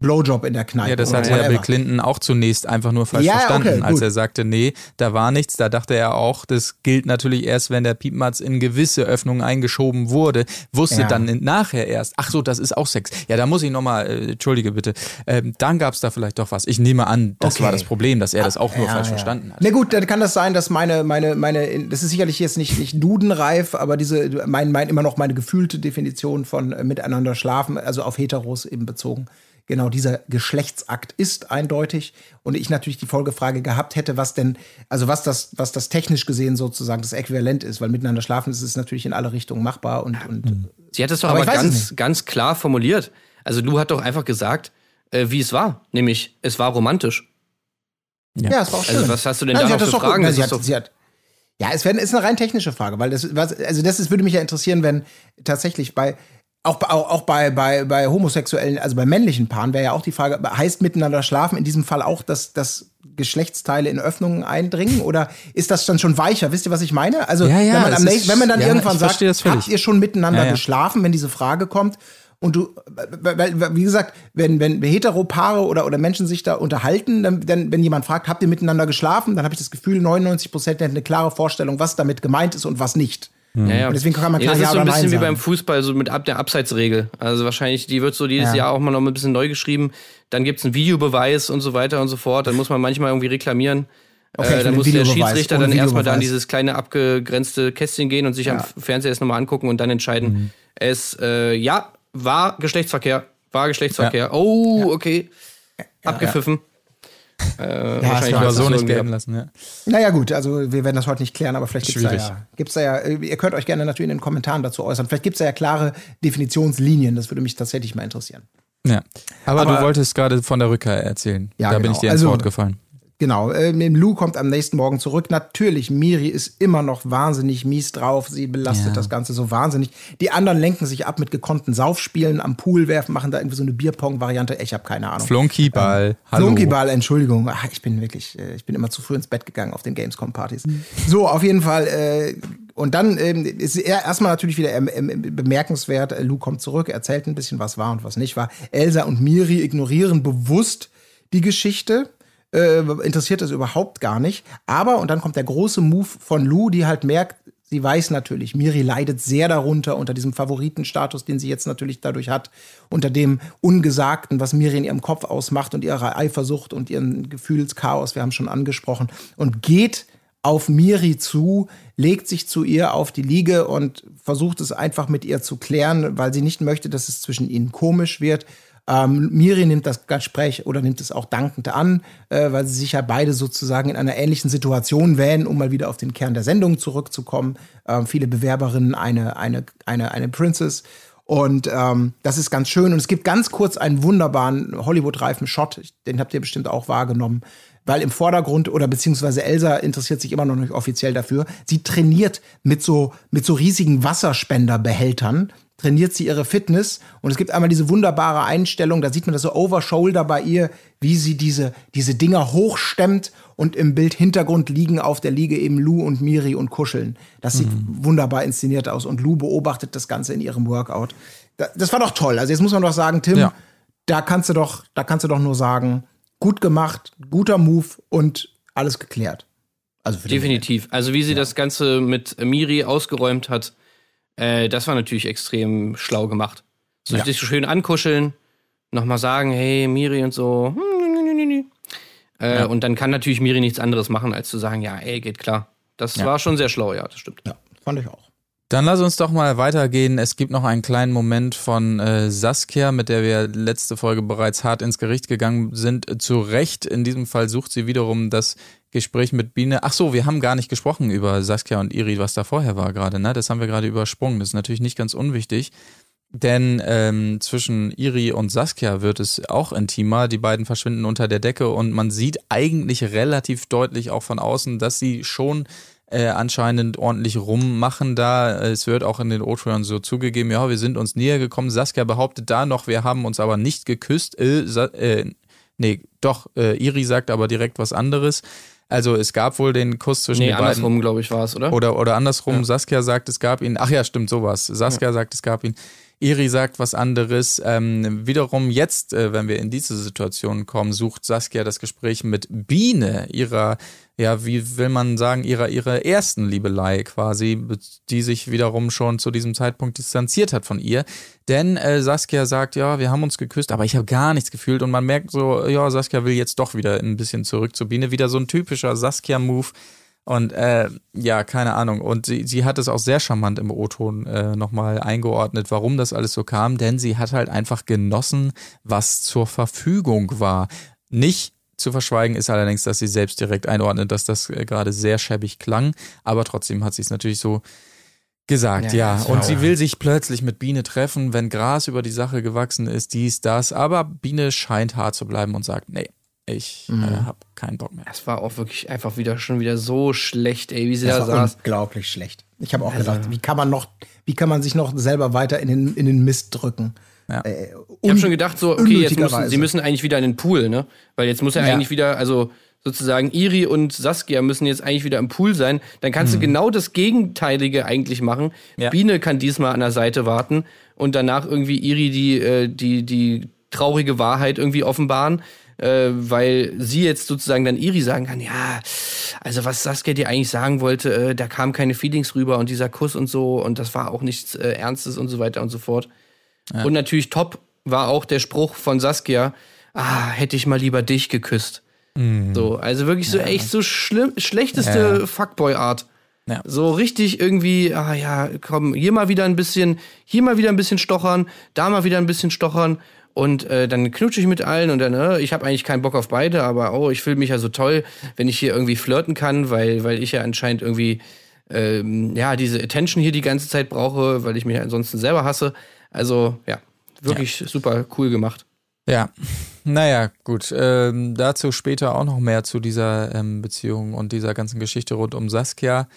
Blowjob in der Kneipe. Ja, das hatte ja. Bill Clinton auch zunächst einfach nur falsch Ja, verstanden, okay, als er sagte, nee, da war nichts. Da dachte er auch, das gilt natürlich erst, wenn der Piepmatz in gewisse Öffnungen eingeschoben wurde. Wusste Ja. dann nachher erst, ach so, das ist auch Sex. Ja, da muss ich nochmal, äh, entschuldige bitte, ähm, dann gab es da vielleicht doch was. Ich nehme an, das Okay. war das Problem, dass er das auch nur Ja, falsch verstanden hat. Na gut, dann kann das sein, dass meine, meine, meine, das ist sicherlich jetzt nicht, nicht dudenreif, aber diese, mein, mein, immer noch meine gefühlte Definition von äh, miteinander schlafen, also auf Heteros eben bezogen. Genau, dieser Geschlechtsakt ist eindeutig. Und ich natürlich die Folgefrage gehabt hätte, was denn, also was das, was das technisch gesehen sozusagen das Äquivalent ist, weil miteinander schlafen ist es natürlich in alle Richtungen machbar und, und Sie hat es doch Aber aber, ganz, ganz klar formuliert. Also Lou hat doch einfach gesagt, äh, wie es war. Nämlich, es war romantisch. ja. es war auch schön. Also was hast du denn Nein, hat das für gut- Fragen? Sie hat, doch- sie hat, ja, es ist eine rein technische Frage, weil das, was, also das ist, würde mich ja interessieren, wenn tatsächlich bei auch, bei- auch, auch bei, bei, bei homosexuellen, also bei männlichen Paaren wäre ja auch die Frage, heißt miteinander schlafen in diesem Fall auch, dass, dass Geschlechtsteile in Öffnungen eindringen oder ist das dann schon weicher? Wisst ihr, was ich meine? Also Ja, ja, wenn, man am nächsten, wenn man dann ja, irgendwann sagt, habt ihr schon miteinander geschlafen, wenn diese Frage kommt? Und du, weil, weil, wie gesagt, wenn, wenn Heteropaare oder, oder Menschen sich da unterhalten, dann, dann, wenn jemand fragt, habt ihr miteinander geschlafen, dann habe ich das Gefühl, 99 Prozent hätten eine klare Vorstellung, was damit gemeint ist und was nicht. Ja, ja. Und deswegen kann man klar das Ja ist so ein bisschen wie beim Fußball, so mit ab der Abseitsregel. Also wahrscheinlich, die wird so dieses Ja. Jahr auch mal noch ein bisschen neu geschrieben. Dann gibt's einen Videobeweis und so weiter und so fort. Dann muss man manchmal irgendwie reklamieren. Okay, äh, dann muss der Schiedsrichter dann erstmal da in dieses kleine abgegrenzte Kästchen gehen und sich am Fernseher das nochmal angucken und dann entscheiden, Mhm. es, äh, ja, war Geschlechtsverkehr. War Geschlechtsverkehr. Oh, okay. Abgepfiffen. Äh, Ja, wahrscheinlich es Aber war so nicht gelten lassen, ja. Naja, gut, also wir werden das heute nicht klären, aber vielleicht gibt's da Schwierig. ja, gibt's da ja, äh, ihr könnt euch gerne natürlich in den Kommentaren dazu äußern. Vielleicht gibt's da ja klare Definitionslinien, das würde mich tatsächlich mal interessieren. ja. Aber, Aber- du wolltest gerade von der Rückkehr erzählen. Ja, da bin genau. ich dir ins Also- Wort gefallen. Genau, ähm, Lou kommt am nächsten Morgen zurück. Natürlich, Miri ist immer noch wahnsinnig mies drauf. Sie belastet Ja. das Ganze so wahnsinnig. Die anderen lenken sich ab mit gekonnten Saufspielen, am Pool werfen, machen da irgendwie so eine Bierpong-Variante. Ich habe keine Ahnung. Flunkyball, hallo. Flunkyball, Entschuldigung. Ach, ich bin wirklich, äh, ich bin immer zu früh ins Bett gegangen auf den Gamescom-Partys. So, auf jeden Fall. Äh, und dann ähm, ist er erstmal natürlich wieder ähm, ähm, bemerkenswert. Äh, Lou kommt zurück, erzählt ein bisschen, was war und was nicht war. Elsa und Miri ignorieren bewusst die Geschichte. Äh, interessiert das überhaupt gar nicht. Aber, und dann kommt der große Move von Lou, die halt merkt, sie weiß natürlich, Miri leidet sehr darunter, unter diesem Favoritenstatus, den sie jetzt natürlich dadurch hat, unter dem Ungesagten, was Miri in ihrem Kopf ausmacht und ihrer Eifersucht und ihren Gefühlschaos, wir haben schon angesprochen, und geht auf Miri zu, legt sich zu ihr auf die Liege und versucht es einfach mit ihr zu klären, weil sie nicht möchte, dass es zwischen ihnen komisch wird. Ähm, Miri nimmt das Gespräch oder nimmt es auch dankend an, äh, weil sie sich ja beide sozusagen in einer ähnlichen Situation wähnen, um mal wieder auf den Kern der Sendung zurückzukommen. Ähm, viele Bewerberinnen, eine, eine, eine, eine Princess. Und ähm, das ist ganz schön. Und es gibt ganz kurz einen wunderbaren Hollywood-reifen Shot, den habt ihr bestimmt auch wahrgenommen, weil im Vordergrund oder beziehungsweise Elsa interessiert sich immer noch nicht offiziell dafür. Sie trainiert mit so, mit so riesigen Wasserspenderbehältern, trainiert sie ihre Fitness und es gibt einmal diese wunderbare Einstellung, da sieht man das so over shoulder bei ihr, wie sie diese, diese Dinger hochstemmt und im Bild Hintergrund liegen auf der Liege eben Lou und Miri und kuscheln. Das sieht wunderbar inszeniert aus und Lou beobachtet das Ganze in ihrem Workout. Da- Das war doch toll. Also jetzt muss man doch sagen, Tim, Ja. da kannst du doch, da kannst du doch nur sagen, gut gemacht, guter Move und alles geklärt. Also Definitiv. Also wie sie das Ganze mit Miri ausgeräumt hat, äh, das war natürlich extrem schlau gemacht. So Ja. so schön ankuscheln, nochmal sagen, hey Miri und so. Äh, Und dann kann natürlich Miri nichts anderes machen, als zu sagen, ja, ey, geht klar. Das war schon sehr schlau, ja, das stimmt. Ja, fand ich auch. Dann lass uns doch mal weitergehen. Es gibt noch einen kleinen Moment von äh, Saskia, mit der wir letzte Folge bereits hart ins Gericht gegangen sind. Zu Recht, in diesem Fall sucht sie wiederum das Gespräch mit Biene. Ach so, wir haben gar nicht gesprochen über Saskia und Iri, was da vorher war gerade. Ne? Das haben wir gerade übersprungen. Das ist natürlich nicht ganz unwichtig. Denn ähm, zwischen Iri und Saskia wird es auch intimer. Die beiden verschwinden unter der Decke und man sieht eigentlich relativ deutlich auch von außen, dass sie schon äh, anscheinend ordentlich rummachen da. Es wird auch in den O-Tönern so zugegeben, ja, wir sind uns näher gekommen. Saskia behauptet da noch, wir haben uns aber nicht geküsst. Äh, äh, Nee, doch, äh, Iri sagt aber direkt was anderes. Also es gab wohl den Kuss zwischen Nee, den beiden. andersrum, glaube ich, war es, oder? Oder, oder andersrum, Saskia sagt, es gab ihn. Ach ja, stimmt, sowas. Saskia sagt, es gab ihn. Iri sagt was anderes. Ähm, wiederum jetzt, äh, wenn wir in diese Situation kommen, sucht Saskia das Gespräch mit Biene, ihrer, ja, wie will man sagen, ihrer, ihrer ersten Liebelei quasi, die sich wiederum schon zu diesem Zeitpunkt distanziert hat von ihr. Denn äh, Saskia sagt, ja, wir haben uns geküsst, aber ich habe gar nichts gefühlt und man merkt so, ja, Saskia will jetzt doch wieder ein bisschen zurück zu Biene. Wieder so ein typischer Saskia-Move. Und äh, ja, keine Ahnung. Und sie, sie hat es auch sehr charmant im O-Ton äh, nochmal eingeordnet, warum das alles so kam. Denn sie hat halt einfach genossen, was zur Verfügung war. Nicht zu verschweigen ist allerdings, dass sie selbst direkt einordnet, dass das äh, gerade sehr schäbig klang. Aber trotzdem hat sie es natürlich so gesagt, ja. das Und sie will sich plötzlich mit Biene treffen, wenn Gras über die Sache gewachsen ist, dies, das. Aber Biene scheint hart zu bleiben und sagt, nee, ich Mhm. äh, habe keinen Bock mehr. Das war auch wirklich einfach wieder schon wieder so schlecht, ey, wie sie Das da war saß. unglaublich schlecht. Ich habe auch Also gedacht, wie kann man noch, wie kann man sich noch selber weiter in den, in den Mist drücken? Ja. Äh, Ich habe schon gedacht, so, okay, jetzt müssen, sie müssen eigentlich wieder in den Pool, ne? Weil jetzt muss ja, Ja. eigentlich wieder, also sozusagen Iri und Saskia müssen jetzt eigentlich wieder im Pool sein. Dann kannst du genau das Gegenteilige eigentlich machen. Ja. Biene kann diesmal an der Seite warten und danach irgendwie Iri die, äh, die, die traurige Wahrheit irgendwie offenbaren. Äh, weil sie jetzt sozusagen dann Iri sagen kann, ja, also was Saskia dir eigentlich sagen wollte, äh, da kamen keine Feelings rüber und dieser Kuss und so und das war auch nichts äh, Ernstes und so weiter und so fort. Und natürlich top war auch der Spruch von Saskia, ah, hätte ich mal lieber dich geküsst. So, also wirklich so echt so schlimm, schlechteste Mhm. Ja. Fuckboy-Art. Ja. So richtig irgendwie, ah ja, komm, hier mal wieder ein bisschen, hier mal wieder ein bisschen stochern, da mal wieder ein bisschen stochern und äh, dann knutsche ich mit allen und dann, äh, ich habe eigentlich keinen Bock auf beide, aber oh, ich fühle mich ja so toll, wenn ich hier irgendwie flirten kann, weil, weil ich ja anscheinend irgendwie ähm, ja, diese Attention hier die ganze Zeit brauche, weil ich mich ansonsten selber hasse. Also, ja, wirklich super cool gemacht. Ja, (laughs) naja, gut. Ähm, dazu später auch noch mehr zu dieser ähm, Beziehung und dieser ganzen Geschichte rund um Saskia.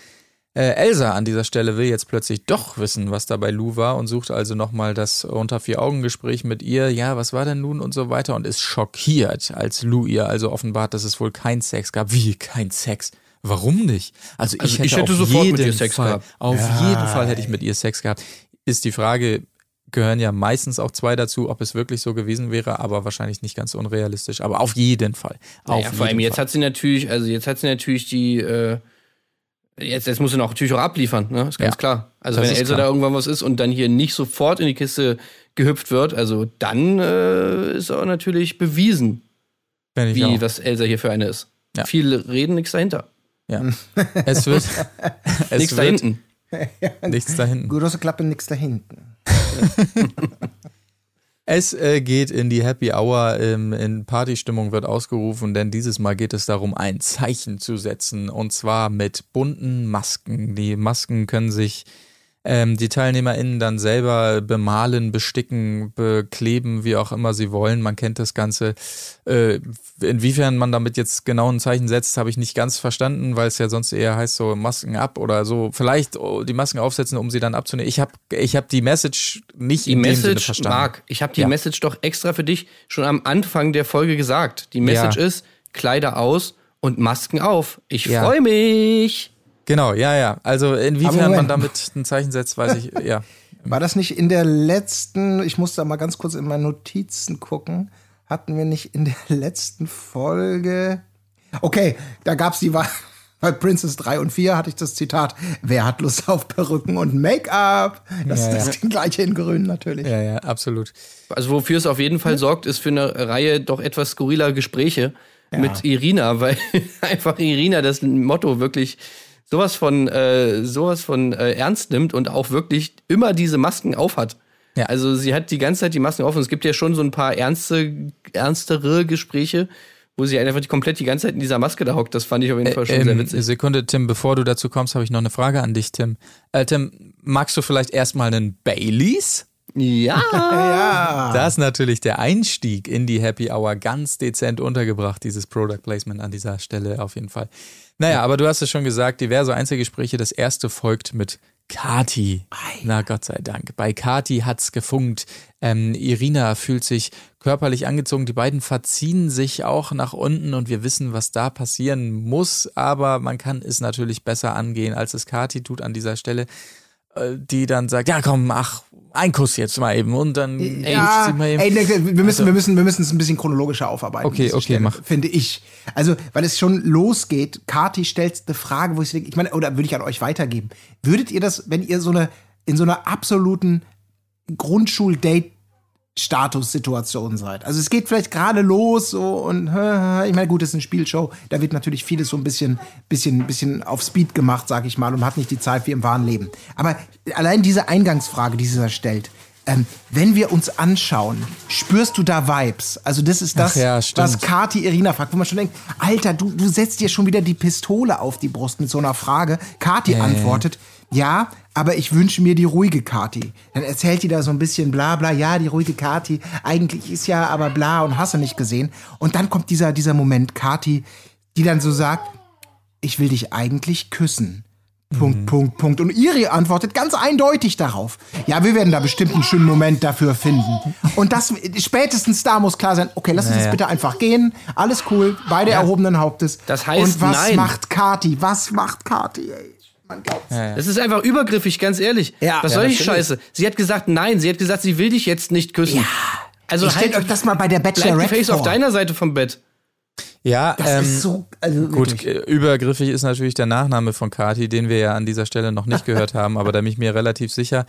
Äh, Elsa an dieser Stelle will jetzt plötzlich doch wissen, was da bei Lou war und sucht also nochmal das unter vier Augen Gespräch mit ihr. Ja, was war denn nun und so weiter und ist schockiert, als Lou ihr also offenbart, dass es wohl kein Sex gab. Wie kein Sex? Warum nicht? Also ich Also hätte, ich hätte auf sofort mit ihr Sex Fall, gehabt. Auf jeden Fall hätte ich mit ihr Sex gehabt. Ist die Frage, gehören ja meistens auch zwei dazu, ob es wirklich so gewesen wäre, aber wahrscheinlich nicht ganz unrealistisch. Aber auf jeden Fall. Auf Naja, vor allem jetzt Fall. hat sie natürlich, also jetzt hat sie natürlich die, äh, jetzt, jetzt muss sie noch natürlich auch abliefern, ne? Ist ganz Ja, klar. Also das wenn Elsa da irgendwann was ist und dann hier nicht sofort in die Kiste gehüpft wird, also dann äh, ist auch natürlich bewiesen, wie auch. was Elsa hier für eine ist. Ja. Viel reden, nichts dahinter. Ja. Es wird, (laughs) (laughs) es Nichts da wird nichts da hinten. Große Klappe, nix da hinten. (laughs) Es äh, geht in die Happy Hour, ähm, in Partystimmung wird ausgerufen, denn dieses Mal geht es darum, ein Zeichen zu setzen und zwar mit bunten Masken. Die Masken können sich ähm, die TeilnehmerInnen dann selber bemalen, besticken, bekleben, wie auch immer sie wollen. Man kennt das Ganze. Äh, inwiefern man damit jetzt genau ein Zeichen setzt, habe ich nicht ganz verstanden, weil es ja sonst eher heißt so Masken ab oder so. Vielleicht oh, die Masken aufsetzen, um sie dann abzunehmen. Ich habe ich hab die Message nicht Die in dem Sinne Message, verstanden. Marc, ich habe die Ja. Message doch extra für dich schon am Anfang der Folge gesagt. Die Message Ja. ist Kleider aus und Masken auf. Ich Ja. freue mich. Genau, ja, ja. Also inwiefern man damit ein Zeichen setzt, weiß ich, ja. (laughs) War das nicht in der letzten, ich musste da mal ganz kurz in meine Notizen gucken, hatten wir nicht in der (laughs) letzten Folge. Okay, da gab's die Wahl. (laughs) Bei Princess 3 und 4 hatte ich das Zitat, wer hat Lust auf Perücken und Make-up? Das Ja, ist ja. das gleiche in grün natürlich. Ja, ja, absolut. Also wofür es auf jeden Fall sorgt, ist für eine Reihe doch etwas skurriler Gespräche mit Irina, weil einfach Irina das Motto wirklich sowas von äh, sowas von äh, ernst nimmt und auch wirklich immer diese Masken aufhat. Ja. Also sie hat die ganze Zeit die Masken auf und es gibt ja schon so ein paar ernste, ernstere Gespräche, wo sie einfach die, komplett die ganze Zeit in dieser Maske da hockt. Das fand ich auf jeden Fall schon sehr Ähm, witzig. Sekunde, Tim, bevor du dazu kommst, habe ich noch eine Frage an dich, Tim. Äh, Tim, magst du vielleicht erstmal einen Baileys? Ja. (laughs) Ja. Das ist natürlich der Einstieg in die Happy Hour ganz dezent untergebracht, dieses Product Placement an dieser Stelle auf jeden Fall. Naja, aber du hast es schon gesagt, diverse Einzelgespräche. Das erste folgt mit Kati. Na Gott sei Dank. Bei Kati hat's gefunkt. Ähm, Irina fühlt sich körperlich angezogen. Die beiden verziehen sich auch nach unten und wir wissen, was da passieren muss. Aber man kann es natürlich besser angehen, als es Kati tut an dieser Stelle. äh, Die dann sagt, ja komm, ach, ein Kuss jetzt mal eben und dann Ja, sie mal eben. ey, ne, wir müssen, wir müssen, wir müssen es ein bisschen chronologischer aufarbeiten. Okay, okay, Stelle, mach. Finde ich. Also, weil es schon losgeht. Kati stellt eine Frage, wo ich denke, ich meine, oder würde ich an euch weitergeben. Würdet ihr das, wenn ihr so eine, in so einer absoluten Grundschul-Date Statussituation seid. Also es geht vielleicht gerade los so und (laughs) ich meine gut, das ist eine Spielshow, da wird natürlich vieles so ein bisschen bisschen bisschen auf Speed gemacht, sag ich mal, und man hat nicht die Zeit wie im wahren Leben. Aber allein diese Eingangsfrage, die sie da stellt, ähm, wenn wir uns anschauen, spürst du da Vibes? Also das ist das, ja, was Kati Irina fragt, wo man schon denkt, Alter, du, du setzt dir schon wieder die Pistole auf die Brust mit so einer Frage. Kati antwortet, ja, aber ich wünsche mir die ruhige Kati. Dann erzählt die da so ein bisschen bla bla, ja, die ruhige Kati, eigentlich ist ja aber bla und hast du nicht gesehen. Und dann kommt dieser, dieser Moment, Kati, die dann so sagt, ich will dich eigentlich küssen. Punkt, Punkt, Punkt. Und Iri antwortet ganz eindeutig darauf. Ja, wir werden da bestimmt einen schönen Moment dafür finden. Und das, spätestens da muss klar sein, okay, lass uns jetzt Naja. bitte einfach gehen. Alles cool, beide erhobenen Hauptes. Das heißt, Und was nein. macht Kati? Was macht Kati, ey? Man glaubt's. Das ist einfach übergriffig, ganz ehrlich. Ja. Was Ja, soll die natürlich. Scheiße? Sie hat gesagt, nein. Sie hat gesagt, sie will dich jetzt nicht küssen. Ja. Also Ich stellt halt, euch das mal bei der Bachelorette Face vor. auf deiner Seite vom Bett. Ja, das ähm, ist so, also Gut, wirklich. äh, übergriffig ist natürlich der Nachname von Kati, den wir ja an dieser Stelle noch nicht gehört haben, aber da bin ich mir relativ sicher.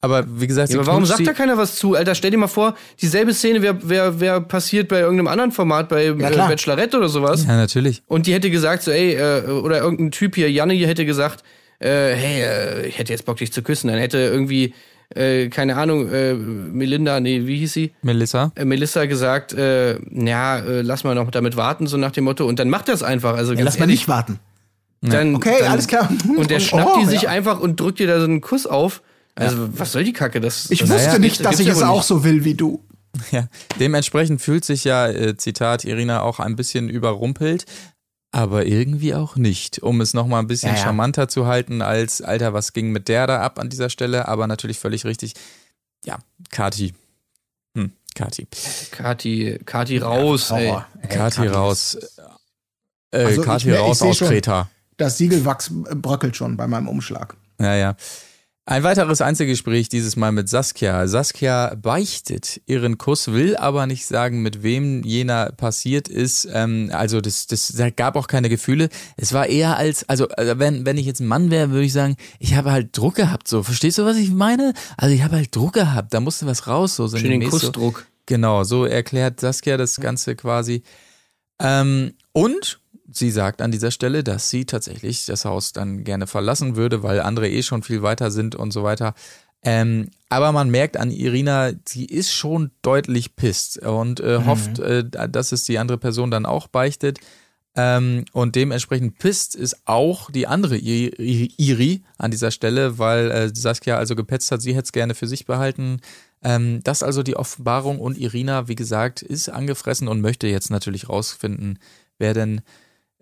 Aber wie gesagt, Ja, aber warum sagt da keiner was zu? Alter, stell dir mal vor, dieselbe Szene wäre wär, wär passiert bei irgendeinem anderen Format, bei äh, klar. Bachelorette oder sowas. Ja, natürlich. Und die hätte gesagt, so, ey, äh, oder irgendein Typ hier, Janne hier hätte gesagt, äh, hey, äh, ich hätte jetzt Bock, dich zu küssen. Dann hätte irgendwie, äh, keine Ahnung, äh, Melinda, nee, wie hieß sie? Melissa? Äh, Melissa gesagt, äh, ja, äh, lass mal noch damit warten, so nach dem Motto. Und dann macht er es einfach. Also Ja, ganz lass mal nicht warten. Dann, Okay, dann, alles klar. (laughs) Und der Oh, schnappt die ja. sich einfach und drückt dir da so einen Kuss auf. Also, was soll die Kacke? Das, Ich das wusste gibt's- nicht, dass ich ja es auch nicht. so will wie du. Ja, dementsprechend fühlt sich ja, äh, Zitat Irina, auch ein bisschen überrumpelt, aber irgendwie auch nicht, um es nochmal ein bisschen Ja, ja. charmanter zu halten als, Alter, was ging mit der da ab an dieser Stelle, aber natürlich völlig richtig. Ja, Kati. Hm, Kati. Kati, Kati raus, ey. Horror. Ey, Kati raus. Äh, Also ich Kati mer- ich raus seh aus schon. Kreta. Das Siegelwachs bröckelt schon bei meinem Umschlag. Ja, ja. Ein weiteres Einzelgespräch, dieses Mal mit Saskia. Saskia beichtet ihren Kuss, will aber nicht sagen, mit wem jener passiert ist. Ähm, also das, das da gab auch keine Gefühle. Es war eher als, also äh, wenn, wenn ich jetzt ein Mann wäre, würde ich sagen, ich habe halt Druck gehabt. So, verstehst du, was ich meine? Also ich habe halt Druck gehabt, da musste was raus. So Schön den sinngemäß so. Kussdruck. Genau, so erklärt Saskia das Ganze quasi. Ähm, und sie sagt an dieser Stelle, dass sie tatsächlich das Haus dann gerne verlassen würde, weil andere eh schon viel weiter sind und so weiter. Ähm, aber man merkt an Irina, sie ist schon deutlich pisst und äh, hofft, äh, dass es die andere Person dann auch beichtet. Ähm, und dementsprechend pisst ist auch die andere I- I- Iri an dieser Stelle, weil äh, Saskia also gepetzt hat, sie hätte es gerne für sich behalten. Ähm, das also die Offenbarung und Irina, wie gesagt, ist angefressen und möchte jetzt natürlich rausfinden, wer denn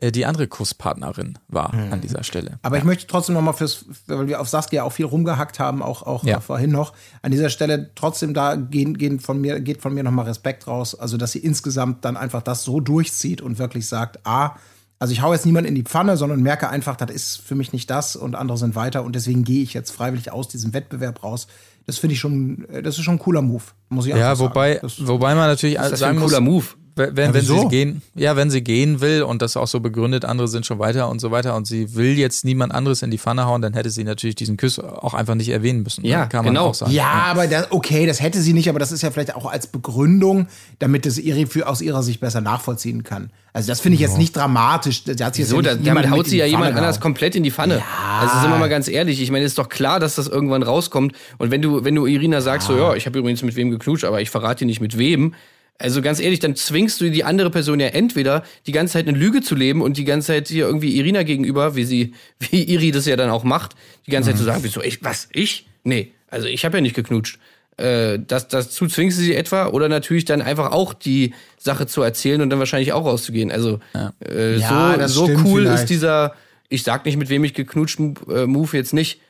die andere Kusspartnerin war an dieser Stelle. Aber ich möchte trotzdem noch mal fürs, weil wir auf Saskia auch viel rumgehackt haben, auch, auch Ja. vorhin noch, an dieser Stelle trotzdem da gehen, gehen von mir, geht von mir noch mal Respekt raus. Also, dass sie insgesamt dann einfach das so durchzieht und wirklich sagt, ah, also ich hau jetzt niemanden in die Pfanne, sondern merke einfach, das ist für mich nicht das und andere sind weiter und deswegen gehe ich jetzt freiwillig aus diesem Wettbewerb raus. Das finde ich schon, äh, das ist schon ein cooler Move, muss ich Ja, wobei, sagen. Das, wobei man natürlich Das ist sagen ein muss, cooler Move. Wenn, wenn, Ja, wenn sie gehen, ja, wenn sie gehen will und das auch so begründet, andere sind schon weiter und so weiter und sie will jetzt niemand anderes in die Pfanne hauen, dann hätte sie natürlich diesen Kuss auch einfach nicht erwähnen müssen. Ja, ne? kann man genau. auch sagen. Ja, aber das, okay, das hätte sie nicht, aber das ist ja vielleicht auch als Begründung, damit es Iri für, aus ihrer Sicht besser nachvollziehen kann. Also das finde ich jetzt nicht dramatisch. Da hat sie jetzt So, ja damit haut sie ja jemand anders komplett in die Pfanne. Also sind wir mal ganz ehrlich, ich meine, ist doch klar, dass das irgendwann rauskommt. Und wenn du, wenn du Irina sagst, so, ja, ich habe übrigens mit wem geknutscht, aber ich verrate dir nicht mit wem. Also ganz ehrlich, dann zwingst du die andere Person ja entweder die ganze Zeit eine Lüge zu leben und die ganze Zeit hier irgendwie Irina gegenüber, wie sie, (laughs) wie Iri das ja dann auch macht, die ganze Zeit zu sagen, wieso, ich, was, ich? Nee, also ich habe ja nicht geknutscht. Äh, das, dazu zwingst du sie etwa oder natürlich dann einfach auch die Sache zu erzählen und dann wahrscheinlich auch rauszugehen. Also äh, Ja, so, so cool vielleicht. ist dieser, ich sag nicht, mit wem ich geknutscht äh, Move jetzt nicht.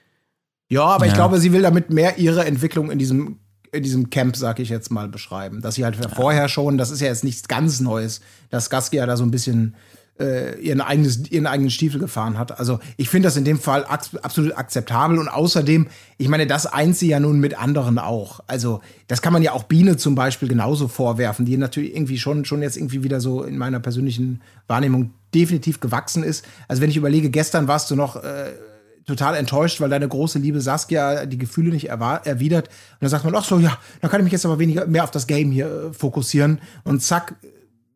Ja, aber ich Ja. glaube, sie will damit mehr ihre Entwicklung in diesem, in diesem Camp, sag ich jetzt mal, beschreiben. Dass sie halt vorher schon, das ist ja jetzt nichts ganz Neues, dass Gaskia da so ein bisschen äh, ihren, eigenes, ihren eigenen Stiefel gefahren hat. Also ich finde das in dem Fall absolut akzeptabel und außerdem, ich meine, das eint sie ja nun mit anderen auch. Also das kann man ja auch Biene zum Beispiel genauso vorwerfen, die natürlich irgendwie schon, schon jetzt irgendwie wieder so in meiner persönlichen Wahrnehmung definitiv gewachsen ist. Also wenn ich überlege, gestern warst du noch äh, total enttäuscht, weil deine große Liebe Saskia die Gefühle nicht erwidert. Und dann sagt man, ach so, ja, dann kann ich mich jetzt aber weniger mehr auf das Game hier äh, fokussieren. Und zack,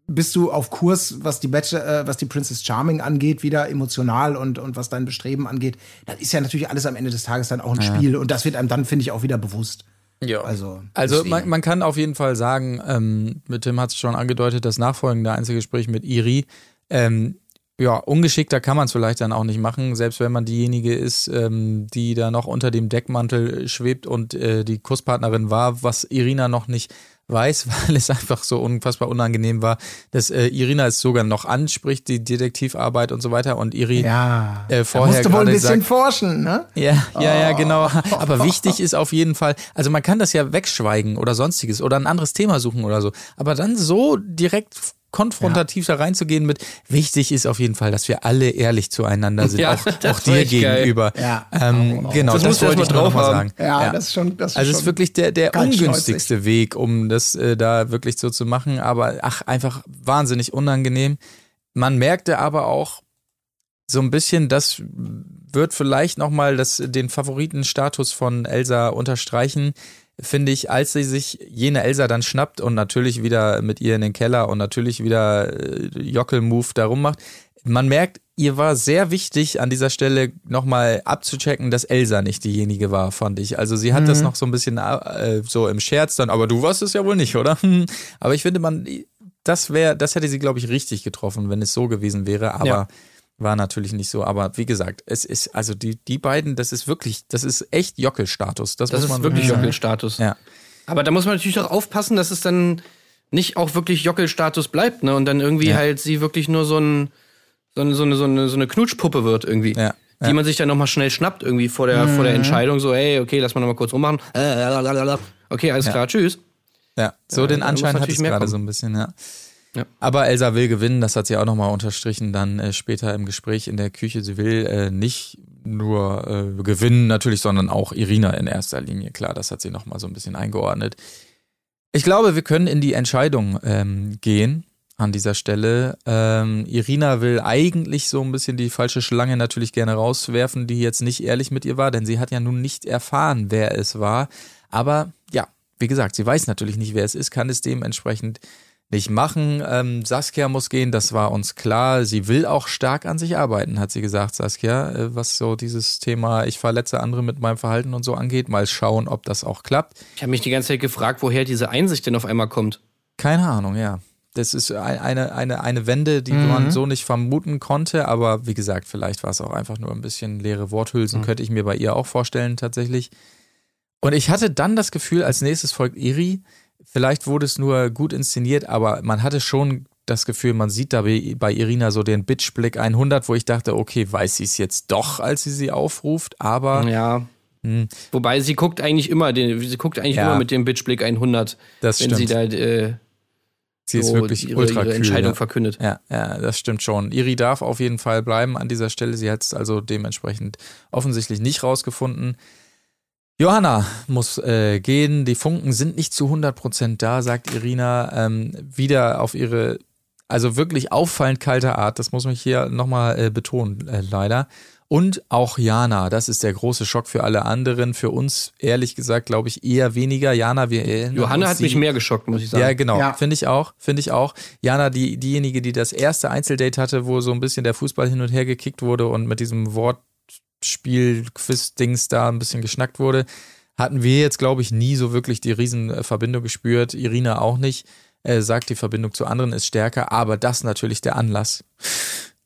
bist du auf Kurs, was die Bachelor, äh, was die Princess Charming angeht, wieder emotional und, und was dein Bestreben angeht. Das ist ja natürlich alles am Ende des Tages dann auch ein Spiel. Und das wird einem dann, finde ich, auch wieder bewusst. Ja. Also, Also man, man kann auf jeden Fall sagen, ähm, mit Tim hat es schon angedeutet, das nachfolgende Einzelgespräch mit Iri, ähm, ja, ungeschickter kann man es vielleicht dann auch nicht machen, selbst wenn man diejenige ist, ähm, die da noch unter dem Deckmantel schwebt und äh, die Kurspartnerin war, was Irina noch nicht weiß, (laughs) weil es einfach so unfassbar unangenehm war, dass äh, Irina es sogar noch anspricht, die Detektivarbeit und so weiter und Iri ja, äh, vorher musst du wohl ein bisschen sagt, forschen, ne? ja, ja, ja, genau. (laughs) Aber wichtig ist auf jeden Fall, also man kann das ja wegschweigen oder sonstiges oder ein anderes Thema suchen oder so. Aber dann so direkt konfrontativ da reinzugehen mit, wichtig ist auf jeden Fall, dass wir alle ehrlich zueinander sind, Ja, auch, auch dir gegenüber. Ja. Ähm, genau, Das das, wollte ich drauf mal sagen. Ja, das ist schon, das ist Also es ist wirklich der, der ungünstigste Weg, um das äh, da wirklich so zu machen. Aber ach, einfach wahnsinnig unangenehm. Man merkte aber auch so ein bisschen, das wird vielleicht nochmal den Favoritenstatus von Elsa unterstreichen, finde ich, als sie sich jene Elsa dann schnappt und natürlich wieder mit ihr in den Keller und natürlich wieder äh, Jockel-Move darum macht. Man merkt, ihr war sehr wichtig an dieser Stelle nochmal abzuchecken, dass Elsa nicht diejenige war, fand ich. Also sie hat das noch so ein bisschen äh, so im Scherz dann, aber du warst es ja wohl nicht, oder? (laughs) aber ich finde, man, das wäre, das hätte sie, glaube ich, richtig getroffen, wenn es so gewesen wäre, aber Ja. War natürlich nicht so. Aber wie gesagt, es ist, also die, die beiden, das ist wirklich, das ist echt Jockel-Status. Das, Das muss ist man wirklich sagen. Jockel-Status. Ja. Aber da muss man natürlich auch aufpassen, dass es dann nicht auch wirklich Jockel-Status bleibt, ne? Und dann irgendwie Ja. halt sie wirklich nur so, ein, so, eine, so, eine, so, eine, Knutschpuppe wird irgendwie. Ja. Die man sich dann nochmal schnell schnappt, irgendwie vor der, vor der Entscheidung, so, ey, okay, lass mal nochmal kurz rummachen. Äh, lalalala. Okay, alles klar, tschüss. Ja, so den Anschein hat es gerade kommen. so ein bisschen, ja. Ja. Aber Elsa will gewinnen, das hat sie auch nochmal unterstrichen, dann äh, später im Gespräch in der Küche. Sie will äh, nicht nur äh, gewinnen natürlich, sondern auch Irina in erster Linie. Klar, das hat sie nochmal so ein bisschen eingeordnet. Ich glaube, wir können in die Entscheidung ähm, gehen an dieser Stelle. Ähm, Irina will eigentlich so ein bisschen die falsche Schlange natürlich gerne rauswerfen, die jetzt nicht ehrlich mit ihr war, denn sie hat ja nun nicht erfahren, wer es war. Aber ja, wie gesagt, sie weiß natürlich nicht, wer es ist, kann es dementsprechend nicht machen. Ähm, Saskia muss gehen, das war uns klar. Sie will auch stark an sich arbeiten, hat sie gesagt, Saskia, äh, was so dieses Thema, ich verletze andere mit meinem Verhalten und so angeht. Mal schauen, ob das auch klappt. Ich habe mich die ganze Zeit gefragt, woher diese Einsicht denn auf einmal kommt. Keine Ahnung, ja. Das ist ein- eine, eine, eine Wende, die man so nicht vermuten konnte, aber wie gesagt, vielleicht war es auch einfach nur ein bisschen leere Worthülsen, könnte ich mir bei ihr auch vorstellen, tatsächlich. Und ich hatte dann das Gefühl, als nächstes folgt Iri. Vielleicht wurde es nur gut inszeniert, aber man hatte schon das Gefühl, man sieht da bei Irina so den Bitchblick 100, wo ich dachte, okay, weiß sie es jetzt doch, als sie sie aufruft, aber Ja. Wobei sie guckt eigentlich immer, den, sie guckt eigentlich Ja. immer mit dem Bitchblick 100, das wenn stimmt. sie da äh, sie ist so wirklich ihre, ultra ihre kühl, Entscheidung ja. verkündet. Ja, ja, das stimmt schon. Iri darf auf jeden Fall bleiben an dieser Stelle. Sie hat es also dementsprechend offensichtlich nicht rausgefunden. Johanna muss äh, gehen. Die Funken sind nicht zu 100% da, sagt Irina. Ähm, wieder auf ihre, also wirklich auffallend kalte Art. Das muss man hier nochmal äh, betonen, äh, leider. Und auch Jana, das ist der große Schock für alle anderen. Für uns, ehrlich gesagt, glaube ich, eher weniger. Jana, wir erinnern Johanna uns, hat mich sie- mehr geschockt, muss ich sagen. ja, genau. Ja. Finde ich auch. Finde ich auch. Jana, die, diejenige, die das erste Einzeldate hatte, wo so ein bisschen der Fußball hin und her gekickt wurde und mit diesem Wortspiel-Quiz-Dings da ein bisschen geschnackt wurde, hatten wir jetzt, glaube ich, nie so wirklich die Riesenverbindung gespürt. Irina auch nicht. Äh, sagt, die Verbindung zu anderen ist stärker, aber das natürlich der Anlass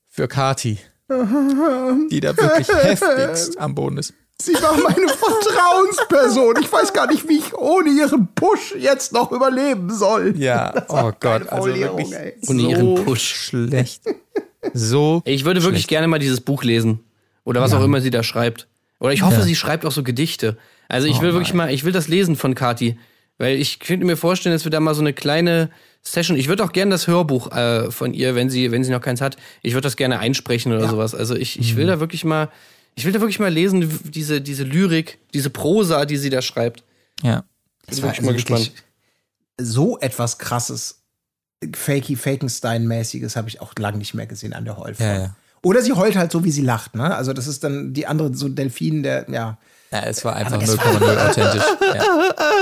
für Kati, (laughs) die da wirklich heftigst am Boden ist. Sie war meine Vertrauensperson. Ich weiß gar nicht, wie ich ohne ihren Push jetzt noch überleben soll. Ja, (laughs) oh Gott, also wirklich ey. Ohne so ihren Push. schlecht. So Ich würde wirklich Schlecht. gerne mal dieses Buch lesen. Oder was auch immer sie da schreibt. Oder ich hoffe, sie schreibt auch so Gedichte. Also ich Oh will wirklich nein. mal, ich will das lesen von Kati. Weil ich könnte mir vorstellen, dass wir da mal so eine kleine Session. Ich würde auch gerne das Hörbuch äh, von ihr, wenn sie, wenn sie noch keins hat, ich würde das gerne einsprechen oder sowas. Also ich, ich will Mhm. da wirklich mal, ich will da wirklich mal lesen, diese, diese Lyrik, diese Prosa, die sie da schreibt. Ja. Das war bin ich mal also gespannt. So etwas krasses, fakey Fakenstein-mäßiges habe ich auch lange nicht mehr gesehen an der Heulfolge. Ja, ja. Oder sie heult halt so, wie sie lacht, ne? Also das ist dann die andere, so Delfin, der, ja, Ja, es war einfach es 0,0 (laughs) authentisch. Ja.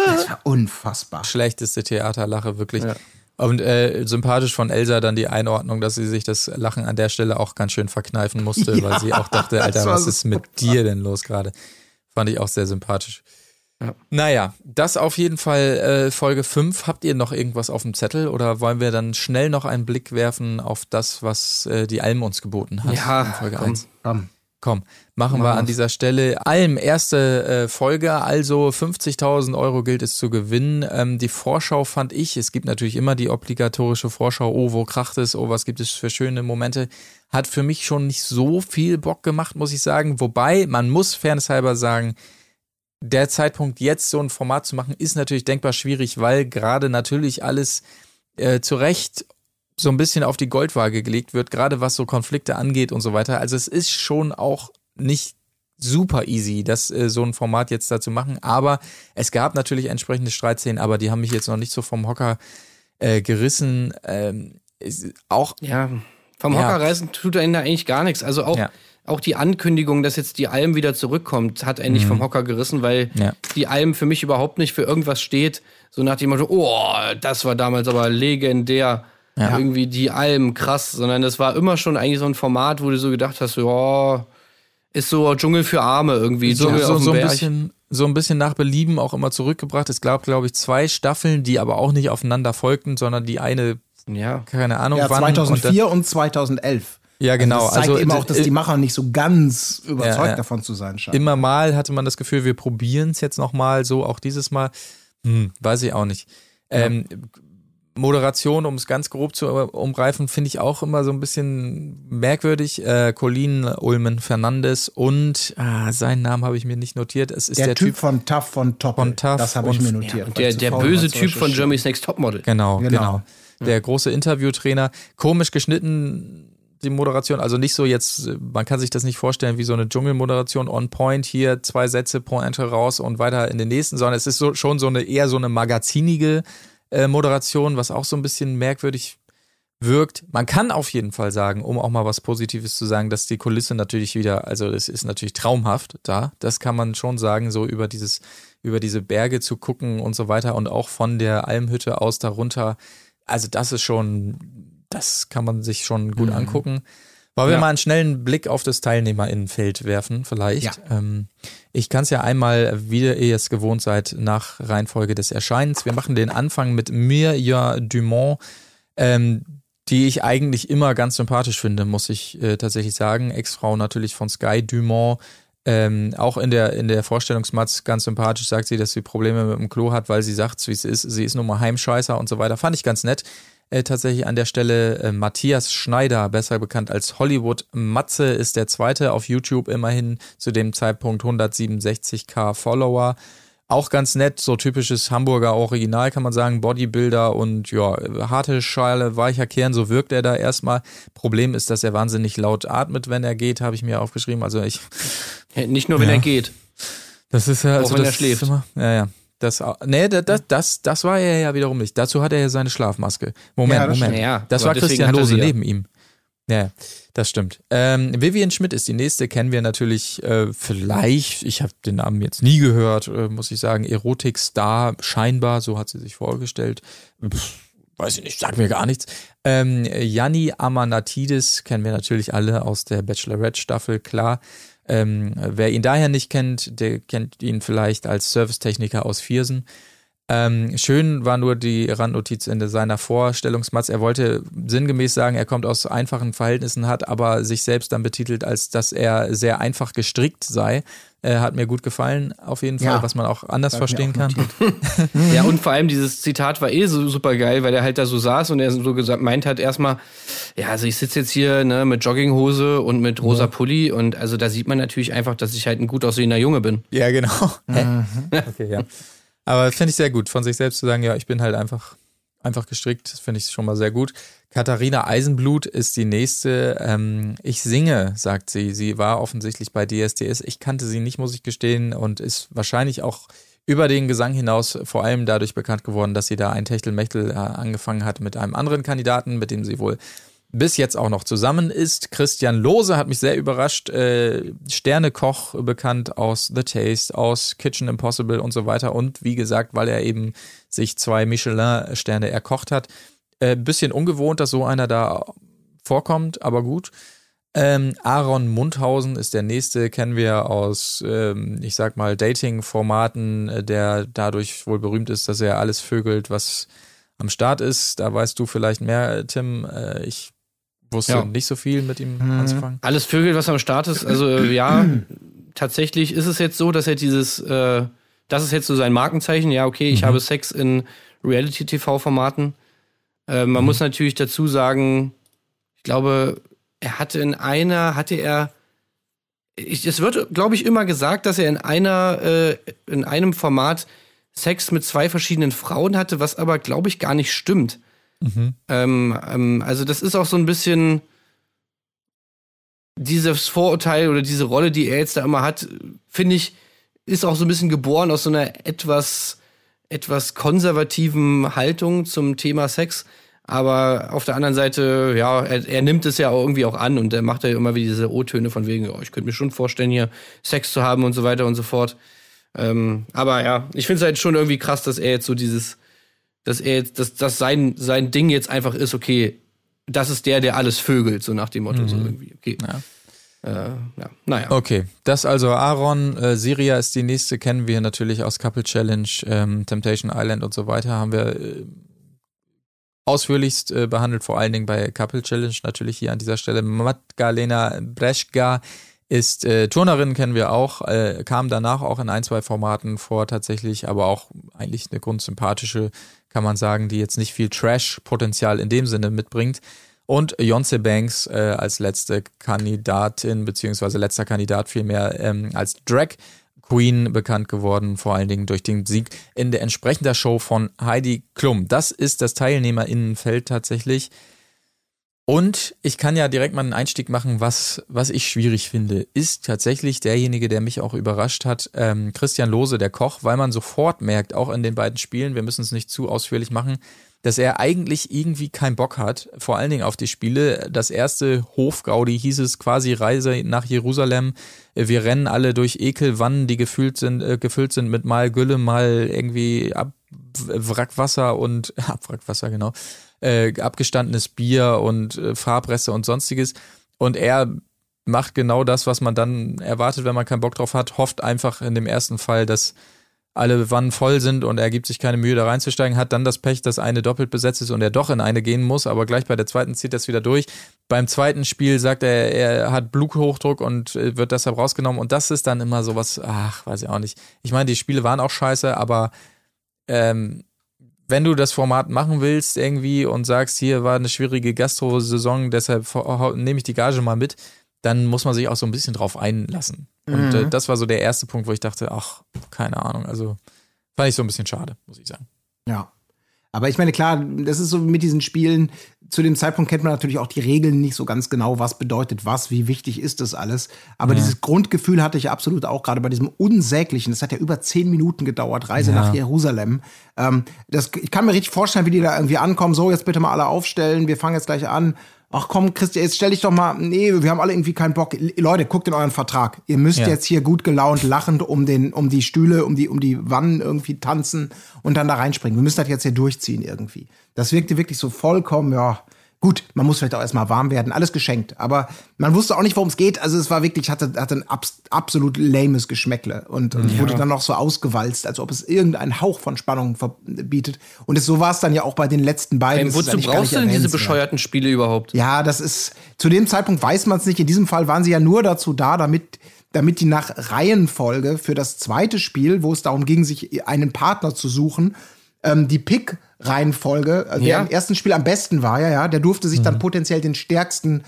das war unfassbar. Schlechteste Theaterlache, wirklich. Ja. Und äh, sympathisch von Elsa dann die Einordnung, dass sie sich das Lachen an der Stelle auch ganz schön verkneifen musste, Ja, (laughs) weil sie auch dachte, Alter, was ist mit dir denn los gerade? Fand ich auch sehr sympathisch. Ja. Naja, das auf jeden Fall äh, Folge 5. Habt ihr noch irgendwas auf dem Zettel oder wollen wir dann schnell noch einen Blick werfen auf das, was äh, die Alm uns geboten hat Ja, in Folge komm. 1? Komm. Komm, machen wir an dieser Stelle. Alm, erste äh, Folge, also 50.000 Euro gilt es zu gewinnen. Ähm, die Vorschau fand ich, es gibt natürlich immer die obligatorische Vorschau, oh, wo kracht es, oh, was gibt es für schöne Momente. Hat für mich schon nicht so viel Bock gemacht, muss ich sagen. Wobei, man muss fairnesshalber sagen, der Zeitpunkt, jetzt so ein Format zu machen, ist natürlich denkbar schwierig, weil gerade natürlich alles äh, zu Recht so ein bisschen auf die Goldwaage gelegt wird, gerade was so Konflikte angeht und so weiter. Also es ist schon auch nicht super easy, das äh, so ein Format jetzt da zu machen. Aber es gab natürlich entsprechende Streitszenen, aber die haben mich jetzt noch nicht so vom Hocker äh, gerissen. Ähm, auch Ja, vom Ja. Hockerreißen tut einen da eigentlich gar nichts. Also auch, Ja. Auch die Ankündigung, dass jetzt die Alm wieder zurückkommt, hat einen nicht vom Hocker gerissen, weil Mhm. Ja. die Alm für mich überhaupt nicht für irgendwas steht. So nach dem Motto, oh, das war damals aber legendär. Ja. Irgendwie die Alm, krass. Sondern das war immer schon eigentlich so ein Format, wo du so gedacht hast, ja, ist so Dschungel für Arme irgendwie. so, Dschungel so, so, ein Berg. bisschen, so ein bisschen nach Belieben auch immer zurückgebracht. Es gab, glaube ich, zwei Staffeln, die aber auch nicht aufeinander folgten, sondern die eine, Ja. keine Ahnung, Ja, wann. 2004 und, 2011. Ja, genau. Also das zeigt Also, eben auch, dass äh, die Macher nicht so ganz überzeugt Ja, ja. davon zu sein scheinen. immer mal hatte man das Gefühl, wir probieren es jetzt nochmal, so auch dieses Mal. Hm, weiß ich auch nicht. Ähm, Moderation, um es ganz grob zu umgreifen, finde ich auch immer so ein bisschen merkwürdig. Äh, Colin Ulmen Fernandes und ah, seinen Namen habe ich mir nicht notiert. Es ist der, der, typ, von Tough von Top. Von Tough das habe ich mir notiert. weil Der, der böse Typ von. Germany's Next Topmodel. Genau, genau. Genau. Der große Interviewtrainer. Komisch geschnitten, die Moderation. Also nicht so jetzt, man kann sich das nicht vorstellen wie so eine Dschungelmoderation on point, hier zwei Sätze pro Ente raus und weiter in den nächsten, sondern es ist so, schon so eine eher so eine magazinige äh, Moderation, was auch so ein bisschen merkwürdig wirkt. Man kann auf jeden Fall sagen, um auch mal was Positives zu sagen, dass die Kulisse natürlich wieder, also es ist natürlich traumhaft da. Das kann man schon sagen, so über dieses, über diese Berge zu gucken und so weiter und auch von der Almhütte aus darunter. Also das ist schon, das kann man sich schon gut angucken. Wollen wir Ja. mal einen schnellen Blick auf das TeilnehmerInnenfeld werfen, vielleicht? Ja. Ähm, ich kann es ja einmal, wie ihr es gewohnt seid, nach Reihenfolge des Erscheinens. Wir machen den Anfang mit Mirja Dumont, ähm, die ich eigentlich immer ganz sympathisch finde, muss ich äh, tatsächlich sagen. Ex-Frau natürlich von Sky Dumont. Ähm, auch in der, in der Vorstellungsmatz ganz sympathisch sagt sie, dass sie Probleme mit dem Klo hat, weil sie sagt, wie es ist. Sie ist nun mal Heimscheißer und so weiter. Fand ich ganz nett. Äh, tatsächlich an der Stelle äh, Matthias Schneider, besser bekannt als Hollywood Matze, ist der zweite auf YouTube immerhin zu dem Zeitpunkt 167k Follower. Auch ganz nett, so typisches Hamburger Original kann man sagen, Bodybuilder und ja, harte Schale, weicher Kern, so wirkt er da erstmal. Problem ist, dass er wahnsinnig laut atmet, wenn er geht, habe ich mir aufgeschrieben. Also ich, Nicht nur, wenn Ja. er geht. das ist ja, Auch also wenn das er schläft. Immer, ja, ja. Das, nee, das, das, das, das war er ja wiederum nicht. Dazu hat er ja seine Schlafmaske. Moment, Ja, das Moment. Ja, das war Christian Lose neben ihm. Ja, ja, das stimmt. Ähm, Vivian Schmidt ist die nächste, kennen wir natürlich äh, vielleicht, ich habe den Namen jetzt nie gehört, äh, muss ich sagen, Erotik-Star, scheinbar, so hat sie sich vorgestellt. Pff, weiß ich nicht, sagt mir gar nichts. Ähm, Yanni Amanatidis kennen wir natürlich alle aus der Bachelorette-Staffel, klar. Ähm, wer ihn daher nicht kennt, der kennt ihn vielleicht als Servicetechniker aus Viersen. Ähm, schön war nur die Randnotiz in seiner Vorstellungsmatz. Er wollte sinngemäß sagen, er kommt aus einfachen Verhältnissen, hat aber sich selbst dann betitelt, als dass er sehr einfach gestrickt sei. Äh, hat mir gut gefallen, auf jeden Fall, Ja. was man auch anders verstehen auch kann. (laughs) Ja, und vor allem dieses Zitat war eh so super geil, weil er halt da so saß und er so gesagt, meint hat erstmal, ja, also ich sitze jetzt hier ne, mit Jogginghose und mit rosa Pulli und also da sieht man natürlich einfach, dass ich halt ein gut aussehender Junge bin. Ja, genau. Hä? (laughs) Okay, ja. Aber finde ich sehr gut, von sich selbst zu sagen, ja, ich bin halt einfach, einfach gestrickt, finde ich schon mal sehr gut. Katharina Eisenblut ist die nächste. Ähm, ich singe, sagt sie. Sie war offensichtlich bei DSDS. Ich kannte sie nicht, muss ich gestehen, und ist wahrscheinlich auch über den Gesang hinaus vor allem dadurch bekannt geworden, dass sie da ein Techtelmechtel äh, angefangen hat mit einem anderen Kandidaten, mit dem sie wohl bis jetzt auch noch zusammen ist. Christian Lose hat mich sehr überrascht. Äh, Sternekoch bekannt aus The Taste, aus Kitchen Impossible und so weiter. Und wie gesagt, weil er eben sich zwei Michelin-Sterne erkocht hat. Äh, bisschen ungewohnt, dass so einer da vorkommt, aber gut. Ähm, Aaron Mundhausen ist der nächste, kennen wir aus, ähm, ich sag mal, Dating-Formaten, äh, der dadurch wohl berühmt ist, dass er alles vögelt, was am Start ist. Da weißt du vielleicht mehr, Tim. Äh, ich wusste Ja. nicht so viel mit ihm anzufangen. Alles Vögel, was am Start ist. Also äh, ja, (clears throat) tatsächlich ist es jetzt so, dass er dieses, äh, das ist jetzt so sein Markenzeichen. Ja, okay, ich habe Sex in Reality-TV-Formaten. Äh, man muss natürlich dazu sagen, ich glaube, er hatte in einer, hatte er, ich, es wird, glaube ich, immer gesagt, dass er in einer, äh, in einem Format Sex mit zwei verschiedenen Frauen hatte, was aber, glaube ich, gar nicht stimmt. Ähm, ähm, also das ist auch so ein bisschen dieses Vorurteil oder diese Rolle, die er jetzt da immer hat, finde ich, ist auch so ein bisschen geboren aus so einer etwas, etwas konservativen Haltung zum Thema Sex. Aber auf der anderen Seite, ja, er, er nimmt es ja auch irgendwie auch an und er macht ja immer wieder diese O-Töne von wegen, oh, ich könnte mir schon vorstellen, hier Sex zu haben und so weiter und so fort. Ähm, aber ja, ich finde es halt schon irgendwie krass, dass er jetzt so dieses, dass er jetzt, dass, dass sein, sein Ding jetzt einfach ist, okay, das ist der, der alles vögelt, so nach dem Motto, so irgendwie, okay. Ja. Äh, ja, naja. Okay, das also Aaron. Äh, Siria ist die nächste, kennen wir natürlich aus Couple Challenge, ähm, Temptation Island und so weiter. Haben wir äh, ausführlichst äh, behandelt, vor allen Dingen bei Couple Challenge natürlich hier an dieser Stelle. Magdalena Breschka ist äh, Turnerin, kennen wir auch, äh, kam danach auch in ein, zwei Formaten vor tatsächlich, aber auch eigentlich eine grundsympathische, kann man sagen, die jetzt nicht viel Trash-Potenzial in dem Sinne mitbringt. Und Jonce Banks äh, als letzte Kandidatin, beziehungsweise letzter Kandidat vielmehr ähm, als Drag Queen bekannt geworden, vor allen Dingen durch den Sieg in der entsprechender Show von Heidi Klum. Das ist das Teilnehmerinnenfeld tatsächlich. Und ich kann ja direkt mal einen Einstieg machen, was, was ich schwierig finde, ist tatsächlich derjenige, der mich auch überrascht hat, ähm, Christian Lose, der Koch, weil man sofort merkt, auch in den beiden Spielen, wir müssen es nicht zu ausführlich machen, dass er eigentlich irgendwie keinen Bock hat, vor allen Dingen auf die Spiele. Das erste Hofgaudi hieß es quasi Reise nach Jerusalem. Wir rennen alle durch Ekelwannen, die gefüllt sind, äh, gefüllt sind mit mal Gülle, mal irgendwie Ab Wrackwasser und (laughs) Abwrackwasser, genau, äh, abgestandenes Bier und äh, Farbreste und sonstiges. Und er macht genau das, was man dann erwartet, wenn man keinen Bock drauf hat, hofft einfach in dem ersten Fall, dass alle Wannen voll sind und er gibt sich keine Mühe, da reinzusteigen, hat dann das Pech, dass eine doppelt besetzt ist und er doch in eine gehen muss, aber gleich bei der zweiten zieht er es wieder durch. Beim zweiten Spiel sagt er, er hat Bluthochdruck und äh, wird deshalb rausgenommen und das ist dann immer sowas, ach, weiß ich auch nicht. Ich meine, die Spiele waren auch scheiße, aber ähm, wenn du das Format machen willst irgendwie und sagst, hier war eine schwierige Gastro-Saison, deshalb nehme ich die Gage mal mit, dann muss man sich auch so ein bisschen drauf einlassen. Und äh, das war so der erste Punkt, wo ich dachte, ach, keine Ahnung. Also fand ich so ein bisschen schade, muss ich sagen. Ja. Aber ich meine, klar, das ist so mit diesen Spielen. Zu dem Zeitpunkt kennt man natürlich auch die Regeln nicht so ganz genau, was bedeutet was, wie wichtig ist das alles. Aber dieses Grundgefühl hatte ich absolut auch gerade bei diesem unsäglichen. Das hat ja über zehn Minuten gedauert, Reise Ja. nach Jerusalem. Ähm, das, ich kann mir richtig vorstellen, wie die da irgendwie ankommen. So, jetzt bitte mal alle aufstellen. Wir fangen jetzt gleich an. Ach komm, Christian, jetzt stell dich doch mal. Nee, wir haben alle irgendwie keinen Bock. Leute, guckt in euren Vertrag. Ihr müsst Ja. jetzt hier gut gelaunt lachend um den, um die Stühle, um die, um die Wannen irgendwie tanzen und dann da reinspringen. Wir müssen das jetzt hier durchziehen irgendwie. Das wirkte wirklich so vollkommen, ja, Gut, man muss vielleicht auch erstmal warm werden, alles geschenkt. Aber man wusste auch nicht, worum es geht. Also es war wirklich, hatte, hatte ein abs absolut lames Geschmäckle und, und wurde dann noch so ausgewalzt, als ob es irgendeinen Hauch von Spannung verbietet. Und es, so war es dann ja auch bei den letzten beiden. Ey, Das ist wozu brauchst du denn diese bescheuerten Spiele überhaupt? Ja, das ist, zu dem Zeitpunkt weiß man es nicht. In diesem Fall waren sie ja nur dazu da, damit, damit die nach Reihenfolge für das zweite Spiel, wo es darum ging, sich einen Partner zu suchen, ähm, die Pick-Reihenfolge, also Ja. der im ersten Spiel am besten war, ja, ja, der durfte sich dann potenziell den stärksten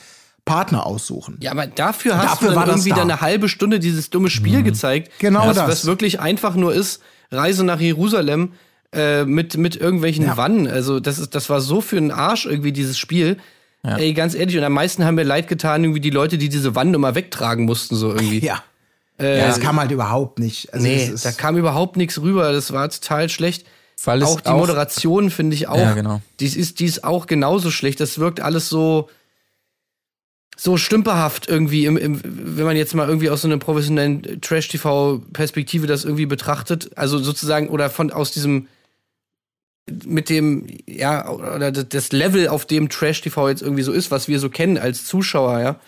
Partner aussuchen. Ja, aber dafür hast Dafür du dann irgendwie da. dann eine halbe Stunde dieses dumme Spiel gezeigt. Genau was, das. Was wirklich einfach nur ist, Reise nach Jerusalem äh, mit, mit irgendwelchen Ja. Wannen. Also das, ist, das war so für einen Arsch irgendwie, dieses Spiel. Ey, ganz ehrlich, und am meisten haben mir leid getan, irgendwie die Leute, die diese Wannen immer wegtragen mussten, so irgendwie. Ja. ja, das kam halt überhaupt nicht. Also Nee, es ist, da kam überhaupt nichts rüber. Das war total schlecht. Weil auch die auch- Moderation finde ich auch. Ja, genau. Die ist, die ist auch genauso schlecht. Das wirkt alles so so stümperhaft irgendwie, im, im, wenn man jetzt mal irgendwie aus so einer professionellen Trash-TV-Perspektive das irgendwie betrachtet. Also sozusagen, oder von aus diesem mit dem, ja, oder das Level, auf dem Trash-TV jetzt irgendwie so ist, was wir so kennen als Zuschauer, ja.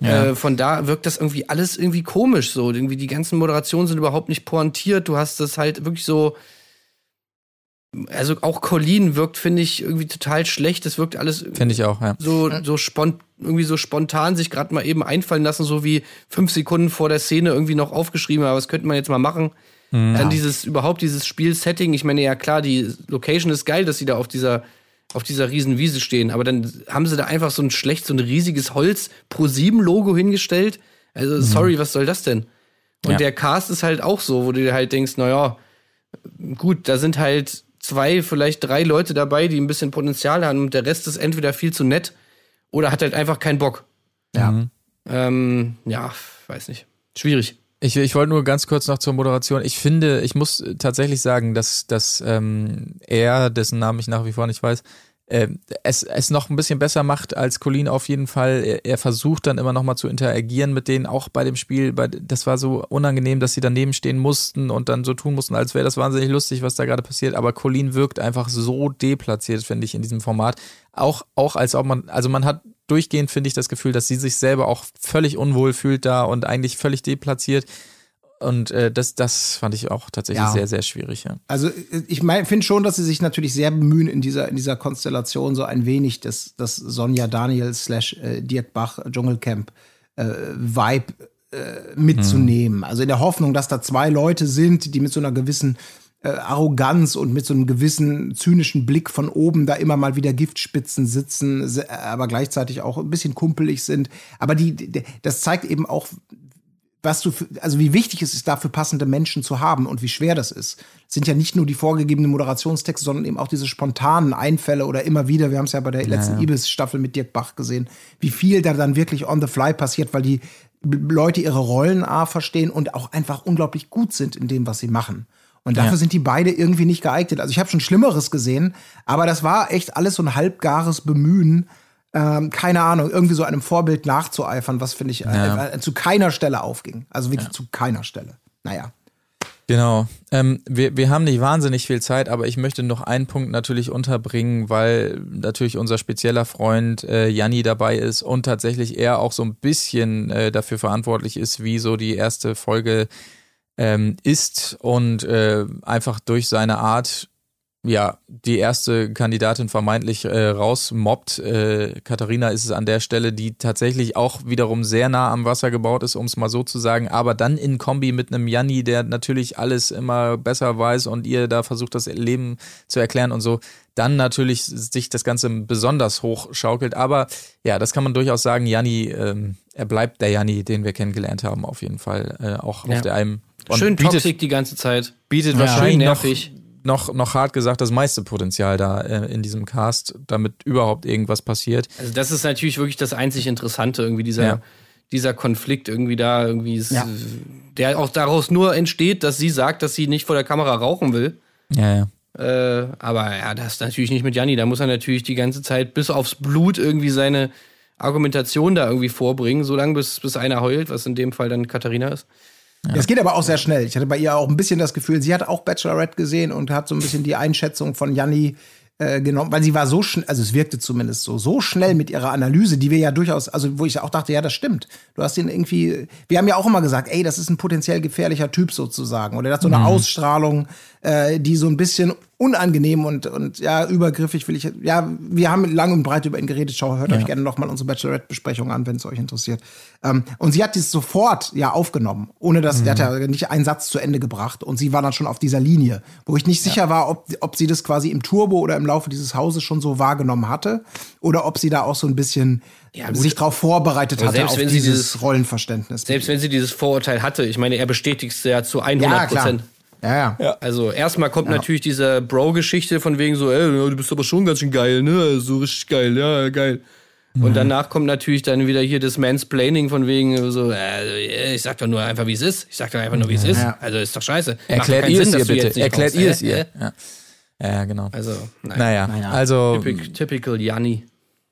Ja. Äh, von da wirkt das irgendwie alles irgendwie komisch so. Irgendwie die ganzen Moderationen sind überhaupt nicht pointiert. Du hast das halt wirklich so. Also auch Colleen wirkt, finde ich, irgendwie total schlecht. Das wirkt alles Finde ich auch, ja. so, so spont irgendwie so spontan sich gerade mal eben einfallen lassen, so wie fünf Sekunden vor der Szene irgendwie noch aufgeschrieben, aber was könnte man jetzt mal machen? Dann dieses, überhaupt dieses Spielsetting, ich meine, ja klar, die Location ist geil, dass sie da auf dieser, auf dieser riesen Wiese stehen, aber dann haben sie da einfach so ein schlecht, so ein riesiges Holz Pro 7 Logo hingestellt. Also, sorry, was soll das denn? Und Ja. der Cast ist halt auch so, wo du dir halt denkst, naja, gut, da sind halt zwei, vielleicht drei Leute dabei, die ein bisschen Potenzial haben und der Rest ist entweder viel zu nett oder hat halt einfach keinen Bock. ja. Ähm, ja, weiß nicht. Schwierig. Ich, ich wollte nur ganz kurz noch zur Moderation. Ich finde, ich muss tatsächlich sagen, dass, dass ähm, er, dessen Namen ich nach wie vor nicht weiß, äh, es, es noch ein bisschen besser macht als Colin auf jeden Fall. Er, er versucht dann immer noch mal zu interagieren mit denen, auch bei dem Spiel. Bei, das war so unangenehm, dass sie daneben stehen mussten und dann so tun mussten, als wäre das wahnsinnig lustig, was da gerade passiert. Aber Colin wirkt einfach so deplatziert, finde ich, in diesem Format. Auch, auch als ob man, also man hat durchgehend, finde ich, das Gefühl, dass sie sich selber auch völlig unwohl fühlt da und eigentlich völlig deplatziert. Und äh, das, das fand ich auch tatsächlich Ja. sehr, sehr schwierig. Ja. Also ich mein, finde schon, dass sie sich natürlich sehr bemühen, in dieser, in dieser Konstellation so ein wenig das, das Sonja Daniel slash äh, Dirk Bach Dschungelcamp äh, Vibe äh, mitzunehmen. Also in der Hoffnung, dass da zwei Leute sind, die mit so einer gewissen äh, Arroganz und mit so einem gewissen zynischen Blick von oben da immer mal wieder Giftspitzen sitzen, aber gleichzeitig auch ein bisschen kumpelig sind. Aber die das zeigt eben auch, was du, für, also wie wichtig es ist, dafür passende Menschen zu haben und wie schwer das ist. Es sind ja nicht nur die vorgegebenen Moderationstexte, sondern eben auch diese spontanen Einfälle oder immer wieder, wir haben es ja bei der letzten Ibis-Staffel mit Dirk Bach gesehen, wie viel da dann wirklich on the fly passiert, weil die Leute ihre Rollen A verstehen und auch einfach unglaublich gut sind in dem, was sie machen. Und dafür Ja. sind die beide irgendwie nicht geeignet. Also ich habe schon Schlimmeres gesehen, aber das war echt alles so ein halbgares Bemühen, ähm, keine Ahnung, irgendwie so einem Vorbild nachzueifern, was finde ich Ja. äh, äh, zu keiner Stelle aufging. Also wirklich zu keiner Stelle. Naja. Genau. Ähm, wir, wir haben nicht wahnsinnig viel Zeit, aber ich möchte noch einen Punkt natürlich unterbringen, weil natürlich unser spezieller Freund äh, Janni dabei ist und tatsächlich er auch so ein bisschen äh, dafür verantwortlich ist, wie so die erste Folge ähm, ist und äh, einfach durch seine Art ja, die erste Kandidatin vermeintlich äh, rausmobbt. Äh, Katharina ist es an der Stelle, die tatsächlich auch wiederum sehr nah am Wasser gebaut ist, um es mal so zu sagen, aber dann in Kombi mit einem Janni, der natürlich alles immer besser weiß und ihr da versucht, das Leben zu erklären und so, dann natürlich sich das Ganze besonders hoch schaukelt. Aber ja, das kann man durchaus sagen, Janni, ähm, er bleibt der Janni, den wir kennengelernt haben, auf jeden Fall, äh, auch Ja. auf der einem. Schön bietet- toxisch die ganze Zeit. bietet Ja. wahrscheinlich Schön nervig. noch, noch hart gesagt das meiste Potenzial da äh, in diesem Cast, damit überhaupt irgendwas passiert. Also das ist natürlich wirklich das einzig Interessante, irgendwie dieser, Ja. dieser Konflikt irgendwie da, irgendwie ist, Ja. der auch daraus nur entsteht, dass sie sagt, dass sie nicht vor der Kamera rauchen will. Ja, ja. Äh, aber ja, das ist natürlich nicht mit Janni. Da muss er natürlich die ganze Zeit bis aufs Blut irgendwie seine Argumentation da irgendwie vorbringen, solange bis, bis einer heult, was in dem Fall dann Katharina ist. Es geht aber auch sehr schnell. Ich hatte bei ihr auch ein bisschen das Gefühl, sie hat auch Bachelorette gesehen und hat so ein bisschen die Einschätzung von Janni äh, genommen, weil sie war so schnell, also es wirkte zumindest so, so schnell mit ihrer Analyse, die wir ja durchaus, also wo ich auch dachte, ja, das stimmt. Du hast ihn irgendwie, wir haben ja auch immer gesagt, ey, das ist ein potenziell gefährlicher Typ sozusagen. Oder er hat so eine Ausstrahlung, äh, die so ein bisschen unangenehm und, und ja, übergriffig will ich, ja, wir haben lang und breit über ihn geredet. Schau, hört euch gerne nochmal unsere Bachelorette-Besprechung an, wenn es euch interessiert. Ähm, und sie hat dies sofort ja aufgenommen, ohne dass, der hat ja nicht einen Satz zu Ende gebracht und sie war dann schon auf dieser Linie, wo ich nicht sicher war, ob, ob sie das quasi im Turbo oder im Laufe dieses Hauses schon so wahrgenommen hatte oder ob sie da auch so ein bisschen gut. sich darauf vorbereitet hatte selbst auf wenn sie dieses, dieses- Rollenverständnis. Selbst wenn sie dieses Vorurteil hatte, ich meine, er bestätigt es ja zu 100 ja, klar. Prozent. Ja, ja. Also erstmal kommt natürlich diese Bro-Geschichte von wegen so, ey, du bist aber schon ganz schön geil, ne? So richtig geil, ja, geil. Und danach kommt natürlich dann wieder hier das Mansplaining von wegen so, äh, ich sag doch nur einfach, wie es ist. Ich sag doch einfach nur, wie es ist. Ja. Also ist doch scheiße. Erklärt keinen ihr Sinn, es ihr bitte. Erklärt kommst. ihr es Äh, ihr. äh. Ja. ja, genau. Also, naja. Naja, also Typical, typical Janni.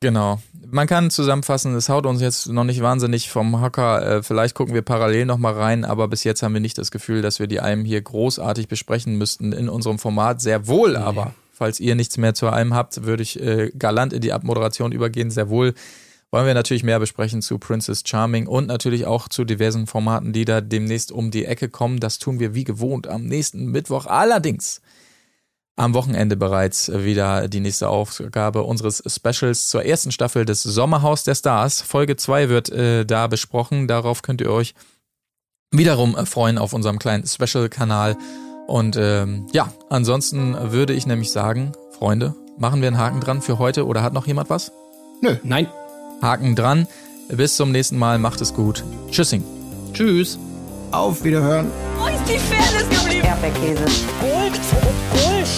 Genau. Man kann zusammenfassen, es haut uns jetzt noch nicht wahnsinnig vom Hocker. Äh, vielleicht gucken wir parallel noch mal rein, aber bis jetzt haben wir nicht das Gefühl, dass wir die Alm hier großartig besprechen müssten in unserem Format. Sehr wohl aber, falls ihr nichts mehr zur Alm habt, würde ich äh, galant in die Abmoderation übergehen. Sehr wohl wollen wir natürlich mehr besprechen zu Princess Charming und natürlich auch zu diversen Formaten, die da demnächst um die Ecke kommen. Das tun wir wie gewohnt am nächsten Mittwoch. Allerdings am Wochenende bereits wieder die nächste Aufgabe unseres Specials zur ersten Staffel des Sommerhaus der Stars. Folge 2 wird äh, da besprochen. Darauf könnt ihr euch wiederum freuen auf unserem kleinen Special-Kanal. Und ähm, ja, ansonsten würde ich nämlich sagen, Freunde, machen wir einen Haken dran für heute oder hat noch jemand was? Nein. Haken dran. Bis zum nächsten Mal. Macht es gut. Tschüssing. Tschüss. Auf Wiederhören. Wo ist die Fairness geblieben? Erdbeerkäse. Gold, Bullshit.